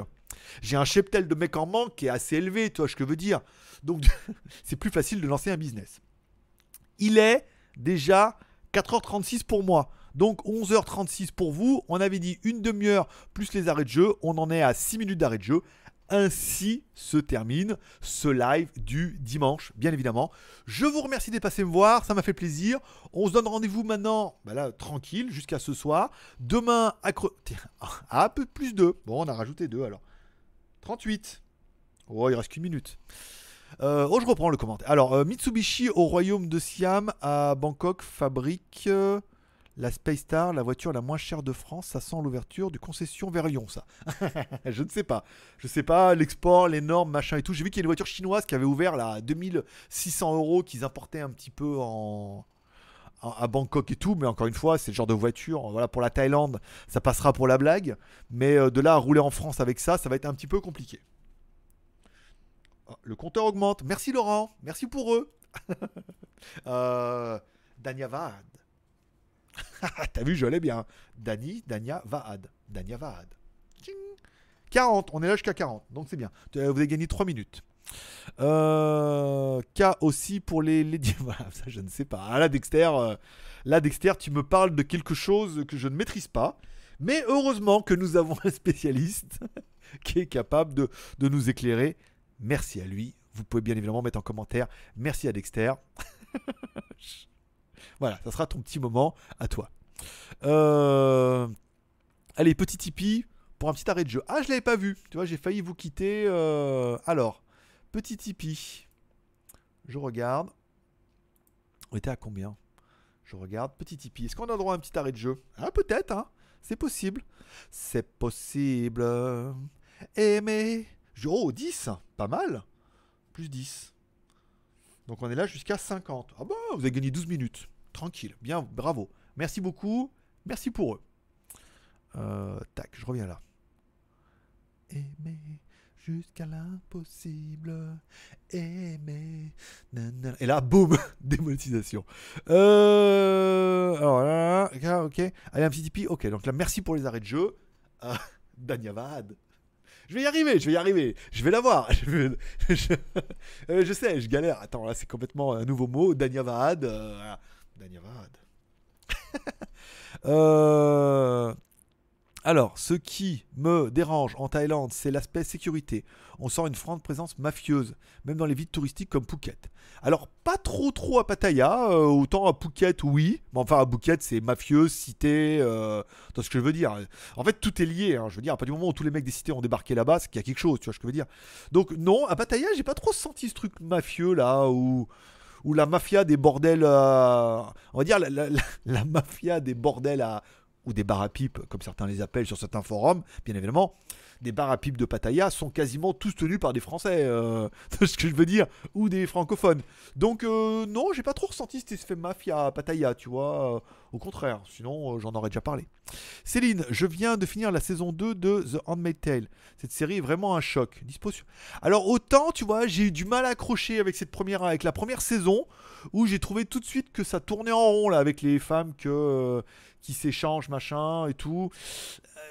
J'ai un cheptel de mecs en manque qui est assez élevé, tu vois ce que je veux dire. Donc, c'est plus facile de lancer un business. Il est déjà 4h36 pour moi. Donc 11h36 pour vous. On avait dit une demi-heure plus les arrêts de jeu. On en est à 6 minutes d'arrêt de jeu. Ainsi se termine ce live du dimanche, bien évidemment. Je vous remercie d'être passé me voir, ça m'a fait plaisir. On se donne rendez-vous maintenant, bah là, tranquille, jusqu'à ce soir. Demain, à, un peu plus 2. Bon, on a rajouté 2 alors. 38. Oh, il reste qu'une minute. Euh, oh, je reprends le commentaire. Alors, euh, Mitsubishi au royaume de Siam, à Bangkok, fabrique euh, la Space Star, la voiture la moins chère de France. Ça sent l'ouverture du concession vers Lyon, ça. je ne sais pas. Je ne sais pas, l'export, les normes, machin et tout. J'ai vu qu'il y a une voiture chinoise qui avait ouvert là, à 2600 euros qu'ils importaient un petit peu en, à Bangkok et tout, mais encore une fois, c'est le genre de voiture. Voilà, pour la Thaïlande, ça passera pour la blague, mais de là à rouler en France avec ça, ça va être un petit peu compliqué. Oh, le compteur augmente. Merci Laurent. Merci pour eux. euh, Dania Vaad. T'as vu, je l'ai bien. Dani, Dania Vaad. Dania Vaad. 40. On est là jusqu'à 40. Donc c'est bien. Vous avez gagné 3 minutes. Euh, K aussi pour les, les... Voilà, ça je ne sais pas. Ah, là Dexter, euh, Dexter, tu me parles de quelque chose que je ne maîtrise pas. Mais heureusement que nous avons un spécialiste qui est capable de, de nous éclairer Merci à lui. Vous pouvez bien évidemment mettre en commentaire. Merci à Dexter. voilà, ça sera ton petit moment à toi. Euh, allez, petit Tipeee pour un petit arrêt de jeu. Ah, je l'avais pas vu. Tu vois, j'ai failli vous quitter. Euh, alors, petit Tipeee. Je regarde. On était à combien? Je regarde. Petit Tipeee. Est-ce qu'on a droit à un petit arrêt de jeu? Ah, peut-être, hein. C'est possible. C'est possible. Aimer Oh, 10 Pas mal Plus 10. Donc on est là jusqu'à 50. Ah bah, vous avez gagné 12 minutes. Tranquille. Bien, bravo. Merci beaucoup. Merci pour eux. Euh, tac, je reviens là. Aimer jusqu'à l'impossible. Aimer. Et là, boum, démonétisation. Euh, alors là, ok. Allez, un petit tipi. Ok, donc là, merci pour les arrêts de jeu. Euh, Danyavad. Je vais y arriver, je vais y arriver. Je vais l'avoir. Je, euh, je sais, je galère. Attends, là, c'est complètement un nouveau mot. Danyavad. Danyavad. Euh, alors, ce qui me dérange en Thaïlande, c'est l'aspect sécurité. On sent une forte présence mafieuse, même dans les villes touristiques comme Phuket. Alors, pas trop trop à Pattaya, euh, autant à Phuket, oui. Mais enfin, à Phuket, c'est mafieux, cité, euh, dans ce que je veux dire. En fait, tout est lié. hein. Je veux dire, à partir du moment où tous les mecs des cités ont débarqué là-bas, c'est qu'il y a quelque chose, tu vois ce que je veux dire. Donc, non, à Pattaya, j'ai pas trop senti ce truc mafieux là, où, où la mafia des bordels. euh, on va dire la- la mafia des bordels à. Ou des bars à pipe, comme certains les appellent sur certains forums, bien évidemment. Des bars à pipe de Pattaya sont quasiment tous tenus par des Français, euh, ce que je veux dire, ou des francophones. Donc, euh, non, j'ai pas trop ressenti cet effet mafia à Pattaya, tu vois. euh, au contraire, sinon euh, j'en aurais déjà parlé. Céline, je viens de finir la saison 2 de The Handmaid's Tale. Cette série est vraiment un choc. Dispo sur- Alors autant, tu vois, j'ai eu du mal à accrocher avec cette première, avec la première saison où j'ai trouvé tout de suite que ça tournait en rond là avec les femmes que euh, qui s'échangent machin et tout.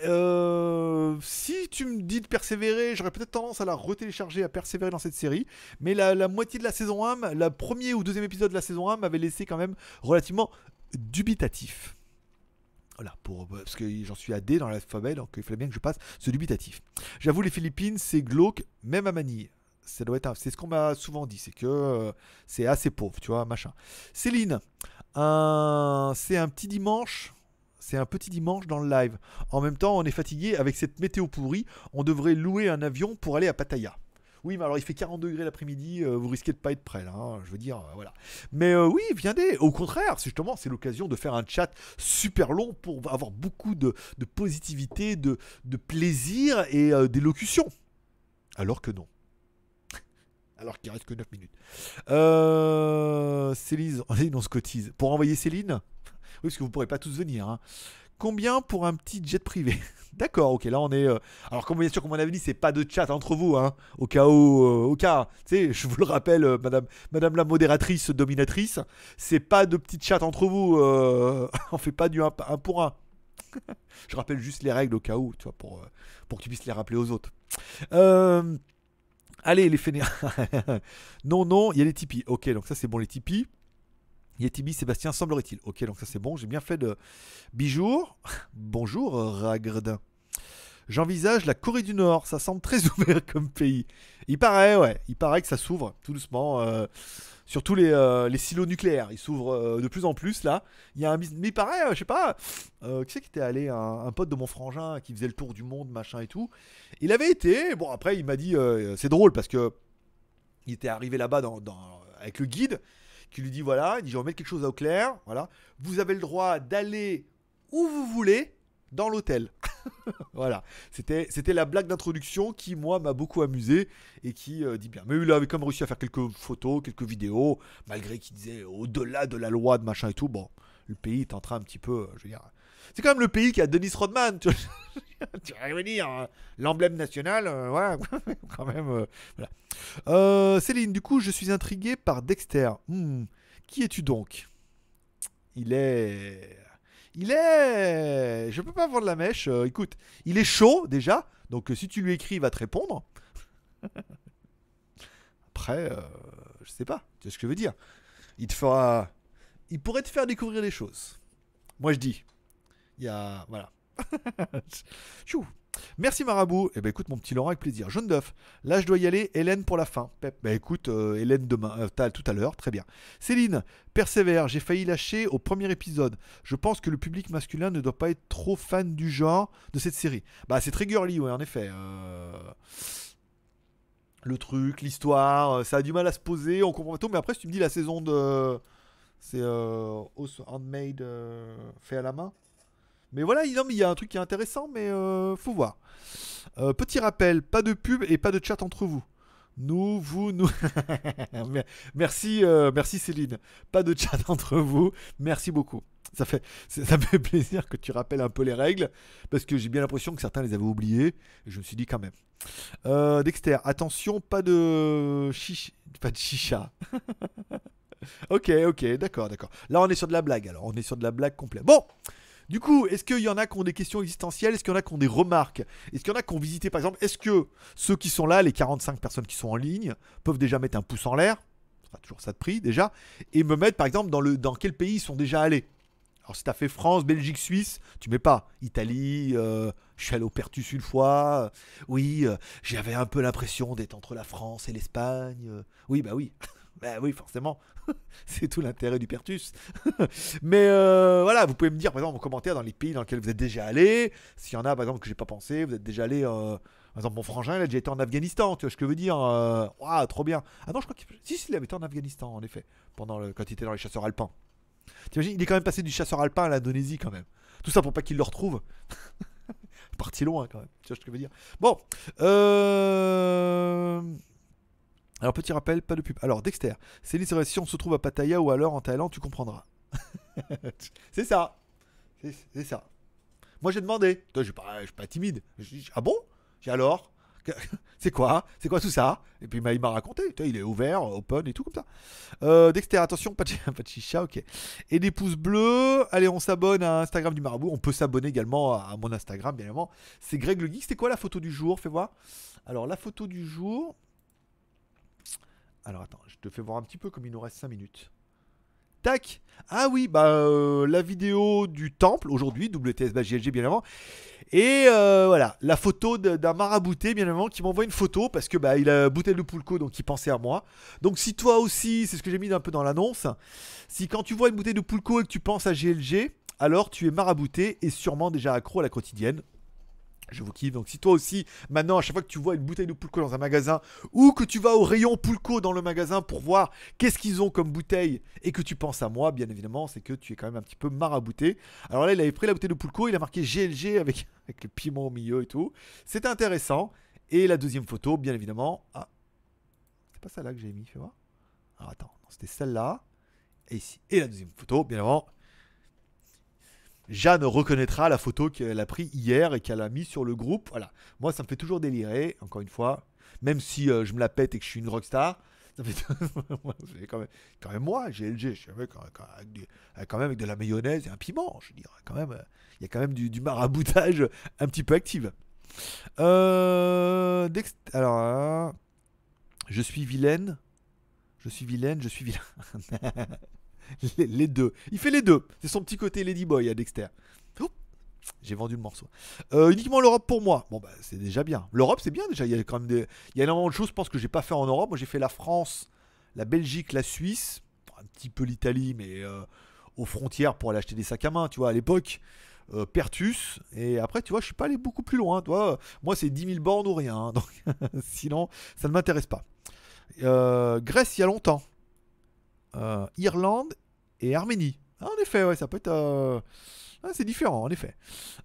Euh, si tu me dis de persévérer, j'aurais peut-être tendance à la retélécharger, à persévérer dans cette série. Mais la, moitié de la saison 1, la premier ou deuxième épisode de la saison 1 m'avait laissé quand même relativement dubitatif. Voilà, pour, parce que j'en suis à D dans l'alphabet, donc il fallait bien que je passe ce dubitatif. J'avoue, les Philippines, c'est glauque, même à Manille. Ça doit être, c'est ce qu'on m'a souvent dit, c'est que euh, c'est assez pauvre, tu vois, machin. Céline, c'est un petit dimanche, c'est un petit dimanche dans le live. En même temps, on est fatigué avec cette météo pourrie. On devrait louer un avion pour aller à Pattaya. Oui, mais alors il fait 40 degrés l'après-midi, euh, vous risquez de pas être prêt là, hein, je veux dire, euh, voilà. Mais euh, oui, viendez, au contraire, c'est justement, c'est l'occasion de faire un chat super long pour avoir beaucoup de, positivité, de, plaisir et d'élocution. Alors que non. Alors qu'il reste que 9 minutes. Céline, on se cotise. Pour envoyer Céline? Oui, parce que vous pourrez pas tous venir. hein. Combien pour un petit jet privé? D'accord, ok, là on est. euh, Alors, comme bien sûr, comme on avait dit, c'est pas de chat entre vous, hein, au cas où. euh, au cas, tu sais, je vous le rappelle, euh, madame, madame la modératrice dominatrice, c'est pas de petit chat entre vous. on fait pas du 1 pour 1. je rappelle juste les règles au cas où, tu vois, pour, pour que tu puisses les rappeler aux autres. Allez, les fainéants. non, non, il y a les Tipeee. Ok, donc ça c'est bon, les Tipeee. Yetibi Sébastien semblerait-il. Ok, donc ça c'est bon, j'ai bien fait de. Bijour. Bonjour, Ragredin. J'envisage la Corée du Nord, ça semble très ouvert comme pays. Il paraît, ouais, il paraît que ça s'ouvre tout doucement. euh, surtout les, euh, les silos nucléaires, ils s'ouvrent euh, de plus en plus là. Il y a un, mais il paraît, euh, je sais pas, euh, qui c'est qui était allé, un, pote de mon frangin qui faisait le tour du monde, machin et tout. Il avait été, bon après il m'a dit, euh, c'est drôle parce que il était arrivé là-bas dans- avec le guide qui lui dit voilà, il dit je vais remettre quelque chose au clair, voilà, vous avez le droit d'aller où vous voulez dans l'hôtel. voilà, c'était c'était la blague d'introduction qui moi m'a beaucoup amusé et qui euh, dit bien. Mais il avait quand même réussi à faire quelques photos, quelques vidéos, malgré qu'il disait au-delà de la loi de machin et tout. Bon, le pays est en train un petit peu, euh, je veux dire. C'est quand même le pays qui a Denis Rodman, tu tu vas revenir, hein. l'emblème national, euh, voilà, quand même. euh, voilà. Euh, Céline, du coup, je suis intrigué par Dexter. Hmm, Qui es-tu donc? Il est. Il est. Je peux pas vendre la mèche. euh, écoute, il est chaud déjà. Donc si tu lui écris, il va te répondre. Après, je sais pas. Tu sais ce que je veux dire Il te fera. Il pourrait te faire découvrir des choses. Moi, je dis. Voilà. Merci Marabout. Eh ben écoute mon petit Laurent avec plaisir. Jaune d'œuf. Là je dois y aller. Hélène pour la fin. Pep. Ben écoute euh, Hélène demain. euh, tout à l'heure. Très bien. Céline. Persévère. J'ai failli lâcher au premier épisode. Je pense que le public masculin ne doit pas être trop fan du genre de cette série. Bah c'est très girly ouais en effet. Euh, Le truc, l'histoire, ça a du mal à se poser. On comprend pas tout. Mais après si tu me dis la saison de c'est Handmade fait à la main. Mais voilà, il y a un truc qui est intéressant, mais euh, faut voir. Euh, petit rappel, pas de pub et pas de chat entre vous. Nous, vous, nous. merci, euh, merci Céline. Pas de chat entre vous. Merci beaucoup. Ça, fait, ça fait plaisir que tu rappelles un peu les règles, parce que j'ai bien l'impression que certains les avaient oubliées, je me suis dit quand même. Dexter, attention, pas de. Pas de chicha. ok, ok, d'accord, d'accord. Là, on est sur de la blague, alors. On est sur de la blague complète. Bon, du coup, est-ce qu'il y en a qui ont des questions existentielles? Est-ce qu'il y en a qui ont des remarques? Est-ce qu'il y en a qui ont visité, par exemple Est-ce que ceux qui sont là, les 45 personnes qui sont en ligne, peuvent déjà mettre un pouce en l'air? Ce sera toujours ça de prix, déjà. Et me mettre, par exemple, dans, le, dans quel pays ils sont déjà allés? Alors si t'as fait France, Belgique, Suisse, tu mets pas. Italie, euh, je au Pertus une fois, oui, euh, j'avais un peu l'impression d'être entre la France et l'Espagne, oui bah oui, bah oui forcément, c'est tout l'intérêt du Pertus. Mais euh, voilà, vous pouvez me dire par exemple en commentaire dans les pays dans lesquels vous êtes déjà allé. S'il y en a par exemple que j'ai pas pensé, vous êtes déjà allé. Euh, par exemple, mon frangin, il a déjà été en Afghanistan, tu vois ce que je veux dire Waouh, trop bien. Ah non, je crois qu'il si, si, il avait été en Afghanistan en effet, pendant quand il était dans les chasseurs alpins. T'imagines, il est quand même passé du chasseur alpin à l'Indonésie quand même. Tout ça pour pas qu'il le retrouve. Parti loin quand même. Tu vois ce que je veux dire Bon. Euh. Alors, petit rappel, pas de pub. Alors, Dexter, c'est si on se trouve à Pattaya ou alors en Thaïlande, tu comprendras. c'est ça. C'est ça. Moi, j'ai demandé. Toi, je suis pas, timide. ah bon? J'ai alors? C'est quoi? C'est quoi tout ça? Et puis il m'a raconté, il est ouvert, open et tout comme ça. Euh, Dexter, attention, pas de, pas de chicha, ok. Et des pouces bleus, allez, on s'abonne à Instagram du Marabout. On peut s'abonner également à, mon Instagram, bien évidemment. C'est Greg le Geek. C'était quoi la photo du jour? Fais voir. Alors, la photo du jour, alors attends, je te fais voir un petit peu comme il nous reste 5 minutes. Tac Ah oui, bah euh, la vidéo du temple aujourd'hui, WTS GLG bien avant. Et euh, voilà, la photo d'un marabouté bien avant qui m'envoie une photo parce que bah il a bouteille de Poulco donc il pensait à moi. Donc si toi aussi, c'est ce que j'ai mis un peu dans l'annonce, si quand tu vois une bouteille de Poulco et que tu penses à GLG, alors tu es marabouté et sûrement déjà accro à la quotidienne. Je vous kiffe. Donc si toi aussi, maintenant, à chaque fois que tu vois une bouteille de Poulco dans un magasin, ou que tu vas au rayon Poulco dans le magasin pour voir qu'est-ce qu'ils ont comme bouteille, et que tu penses à moi, bien évidemment, c'est que tu es quand même un petit peu marabouté. Alors là, il avait pris la bouteille de Poulco, il a marqué GLG avec, le piment au milieu et tout. C'est intéressant. Et la deuxième photo, bien évidemment. Ah, c'est pas celle-là que j'ai mis, fais voir. Alors attends, c'était celle-là. Et ici. Et la deuxième photo, bien évidemment, Jeanne reconnaîtra la photo qu'elle a prise hier et qu'elle a mis sur le groupe. Voilà. Moi, ça me fait toujours délirer, encore une fois. Même si euh, je me la pète et que je suis une rockstar. Ça fait quand, même, moi, GLG, je avec, quand même avec de la mayonnaise et un piment. Je dirais quand même, il y a quand même du, maraboutage un petit peu actif. Euh, alors, hein, je suis vilaine. Je suis vilaine, je suis vilain. les, deux. Il fait les deux. C'est son petit côté Ladyboy à Dexter. J'ai vendu le morceau. Euh, uniquement l'Europe pour moi. Bon, bah, c'est déjà bien. L'Europe, c'est bien déjà. Il y a quand même des... Il y a énormément de choses, je pense, que j'ai pas fait en Europe. Moi, j'ai fait la France, la Belgique, la Suisse, un petit peu l'Italie, mais euh, aux frontières pour aller acheter des sacs à main, tu vois, à l'époque. Euh, Pertus, et après, tu vois, je suis pas allé beaucoup plus loin, toi. Moi, c'est 10 000 bornes ou rien. Hein. donc, sinon, ça ne m'intéresse pas. Grèce, il y a longtemps. Irlande et Arménie. Ah, en effet, ouais, ça peut être. Euh, ah, c'est différent, en effet.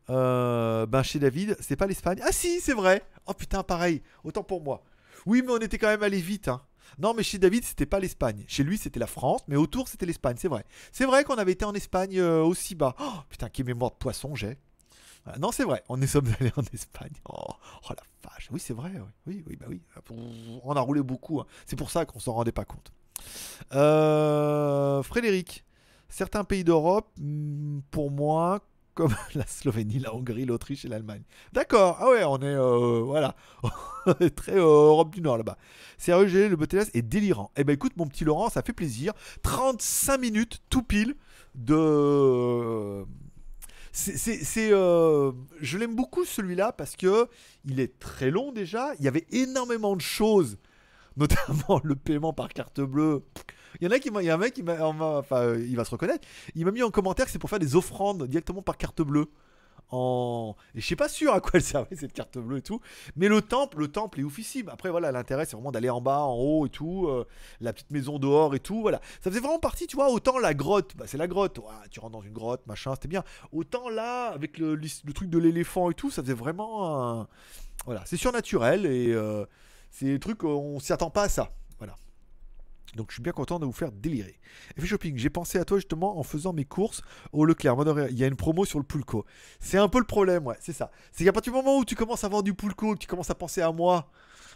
Euh, ben, chez David, c'est pas l'Espagne. Ah, si, c'est vrai. Oh putain, pareil. Autant pour moi. Oui, mais on était quand même allé vite. Hein. Non, mais chez David, c'était pas l'Espagne. Chez lui, c'était la France, mais autour, c'était l'Espagne. C'est vrai. C'est vrai qu'on avait été en Espagne euh, aussi bas. Oh, putain, quelle mémoire de poisson j'ai. non, c'est vrai. On est sommes allés en Espagne. Oh, oh la vache. Oui, c'est vrai. Oui, oui, bah oui. On a roulé beaucoup. Hein. C'est pour ça qu'on s'en rendait pas compte. Frédéric, certains pays d'Europe, hmm, pour moi, comme la Slovénie, la Hongrie, l'Autriche et l'Allemagne. D'accord, ah ouais, on est, euh, voilà, très euh, Europe du Nord là-bas. Sérieux, le BTS est délirant. Eh ben écoute, mon petit Laurent, ça fait plaisir. 35 minutes, tout pile, de... C'est, euh, je l'aime beaucoup celui-là parce que il est très long déjà. Il y avait énormément de choses, notamment le paiement par carte bleue. Il y en a qui y a un mec qui m'a, enfin, il va se reconnaître. Il m'a mis en commentaire que c'est pour faire des offrandes directement par carte bleue. En... Et je suis pas sûr à quoi elle servait cette carte bleue et tout. Mais le temple, le temple est oufissime. Après, voilà, l'intérêt, c'est vraiment d'aller en bas, en haut et tout. Euh, la petite maison dehors et tout. Voilà. Ça faisait vraiment partie, tu vois. Autant la grotte, bah, c'est la grotte. tu rentres dans une grotte, machin, c'était bien. Autant là, avec le, truc de l'éléphant et tout, ça faisait vraiment. Voilà. C'est surnaturel et euh, c'est des trucs, on s'y attend pas à ça. Donc je suis bien content de vous faire délirer. Effet shopping, j'ai pensé à toi justement en faisant mes courses au Leclerc. Il y a une promo sur le Poulco. C'est un peu le problème, ouais, c'est ça. C'est qu'à partir du moment où tu commences à vendre du Poulco, que tu commences à penser à moi,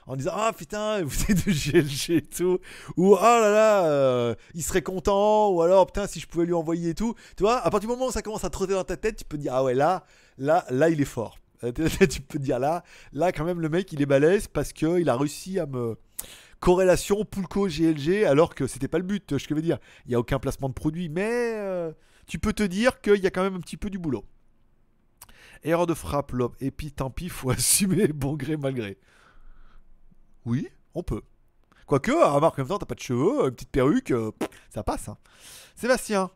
en disant Ah putain, vous êtes de GLG et tout, ou Ah là là, euh, il serait content, ou alors putain, si je pouvais lui envoyer et tout. Tu vois, à partir du moment où ça commence à trotter dans ta tête, tu peux dire Ah ouais, là, là, là, il est fort. tu peux dire là, là, quand même, le mec, il est balèze parce qu'il a réussi à me corrélation Poulco GLG alors que c'était pas le but, je veux dire. Il n'y a aucun placement de produit, mais euh, tu peux te dire qu'il y a quand même un petit peu du boulot. Erreur de frappe, l'homme. Et puis tant pis, faut assumer bon gré mal gré. Oui, on peut. Quoique, à remarque, en même temps, t'as pas de cheveux, une petite perruque, euh, ça passe. Hein. Sébastien,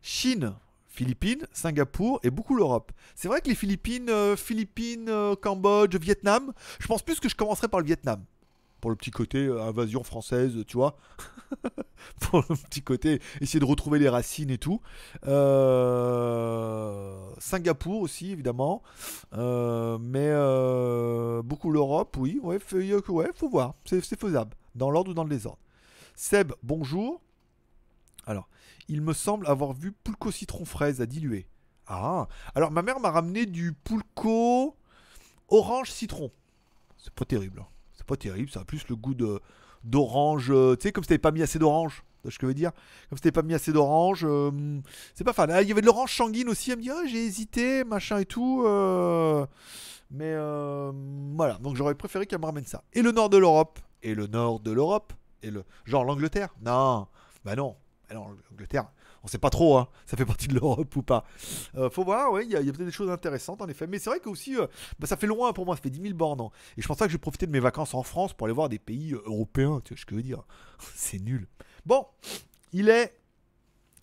Chine, Philippines, Singapour et beaucoup l'Europe. C'est vrai que les Philippines, euh, Philippines, Cambodge, Vietnam, je pense plus que je commencerai par le Vietnam pour le petit côté euh, invasion française, tu vois. pour le petit côté essayer de retrouver les racines et tout. Euh, Singapour aussi, évidemment. Euh, mais beaucoup l'Europe, oui. Ouais, ouais, faut voir. C'est faisable. Dans l'ordre ou dans le désordre. Seb, bonjour. Alors, il me semble avoir vu Pulco citron fraise à diluer. Ah, alors ma mère m'a ramené du Pulco orange citron. C'est pas terrible. Pas terrible, ça a plus le goût de d'orange, euh, tu sais, comme si t'avais pas mis assez d'orange. Ce que je veux dire? Comme si t'avais pas mis assez d'orange, euh, c'est pas fan. Ah, il y avait de l'orange sanguine aussi, elle me dit ah, j'ai hésité, machin et tout. Euh, mais voilà, donc j'aurais préféré qu'elle me ramène ça. Et le nord de l'Europe Et le nord de l'Europe Et le genre l'Angleterre? Non, bah non. Alors l'Angleterre, on sait pas trop, hein, ça fait partie de l'Europe ou pas. Euh, faut voir, oui, il y a, peut-être des choses intéressantes en effet. Mais c'est vrai que aussi, euh, bah, ça fait loin pour moi, ça fait 10 000 bornes. Hein. Et je pense pas que je vais profiter de mes vacances en France pour aller voir des pays euh, européens, tu vois ce que je veux dire. c'est nul. Bon, il est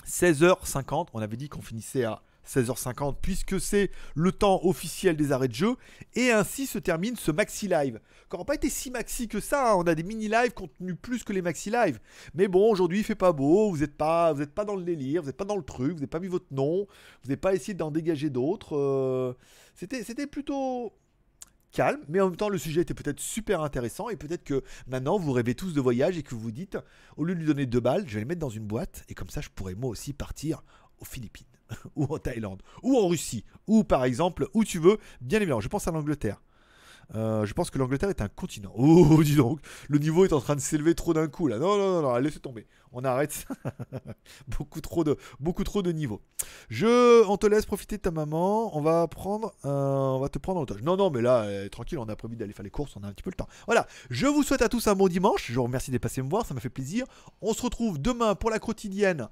16h50, on avait dit qu'on finissait à 16h50 puisque c'est le temps officiel des arrêts de jeu et ainsi se termine ce maxi live qui n'aura pas été si maxi que ça hein. on a des mini lives contenus plus que les maxi live mais bon aujourd'hui il fait pas beau vous n'êtes pas pas dans le délire vous n'êtes pas dans le truc vous n'avez pas mis votre nom vous n'avez pas essayé d'en dégager d'autres euh, c'était c'était plutôt calme, mais en même temps le sujet était peut-être super intéressant et peut-être que maintenant vous rêvez tous de voyage et que vous vous dites au lieu de lui donner deux balles, je vais les mettre dans une boîte et comme ça je pourrais moi aussi partir aux Philippines. ou en Thaïlande, ou en Russie, ou par exemple, où tu veux, bien évidemment. Je pense à l'Angleterre. Euh, je pense que l'Angleterre est un continent. Oh, dis donc, le niveau est en train de s'élever trop d'un coup là. Non, non, non, non, laissez tomber. On arrête. beaucoup trop de, beaucoup trop de niveau. Je, on te laisse profiter de ta maman. On va prendre, on va te prendre en otage. Non, non, mais là, eh, tranquille, on a prévu d'aller faire les courses. On a un petit peu le temps. Voilà. Je vous souhaite à tous un bon dimanche. Je vous remercie d'être passé me voir. Ça m'a fait plaisir. On se retrouve demain pour la quotidienne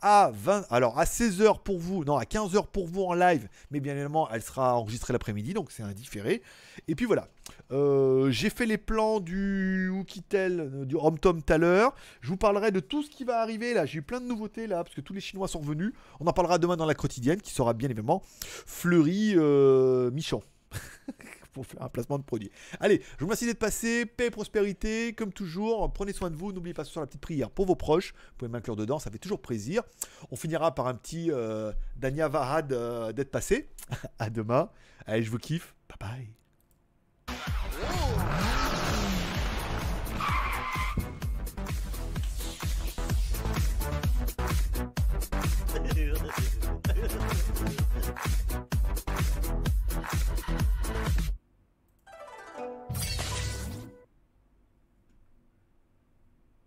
à 20, alors à 16h pour vous, non à 15h pour vous en live, mais bien évidemment elle sera enregistrée l'après-midi, donc c'est indifféré. Et puis voilà, euh, j'ai fait les plans du Oukitel, euh, du HomeTom tout à l'heure. Je vous parlerai de tout ce qui va arriver là. J'ai eu plein de nouveautés là, parce que tous les Chinois sont venus. On en parlera demain dans la quotidienne, qui sera bien évidemment Fleury euh, Michon. faire un placement de produit. Allez, je vous remercie d'être passé. Paix et prospérité. Comme toujours, prenez soin de vous. N'oubliez pas ce soir la petite prière pour vos proches. Vous pouvez m'inclure dedans, ça fait toujours plaisir. On finira par un petit euh, Dania Varad euh, d'être passé. à demain. Allez, je vous kiffe. Bye bye.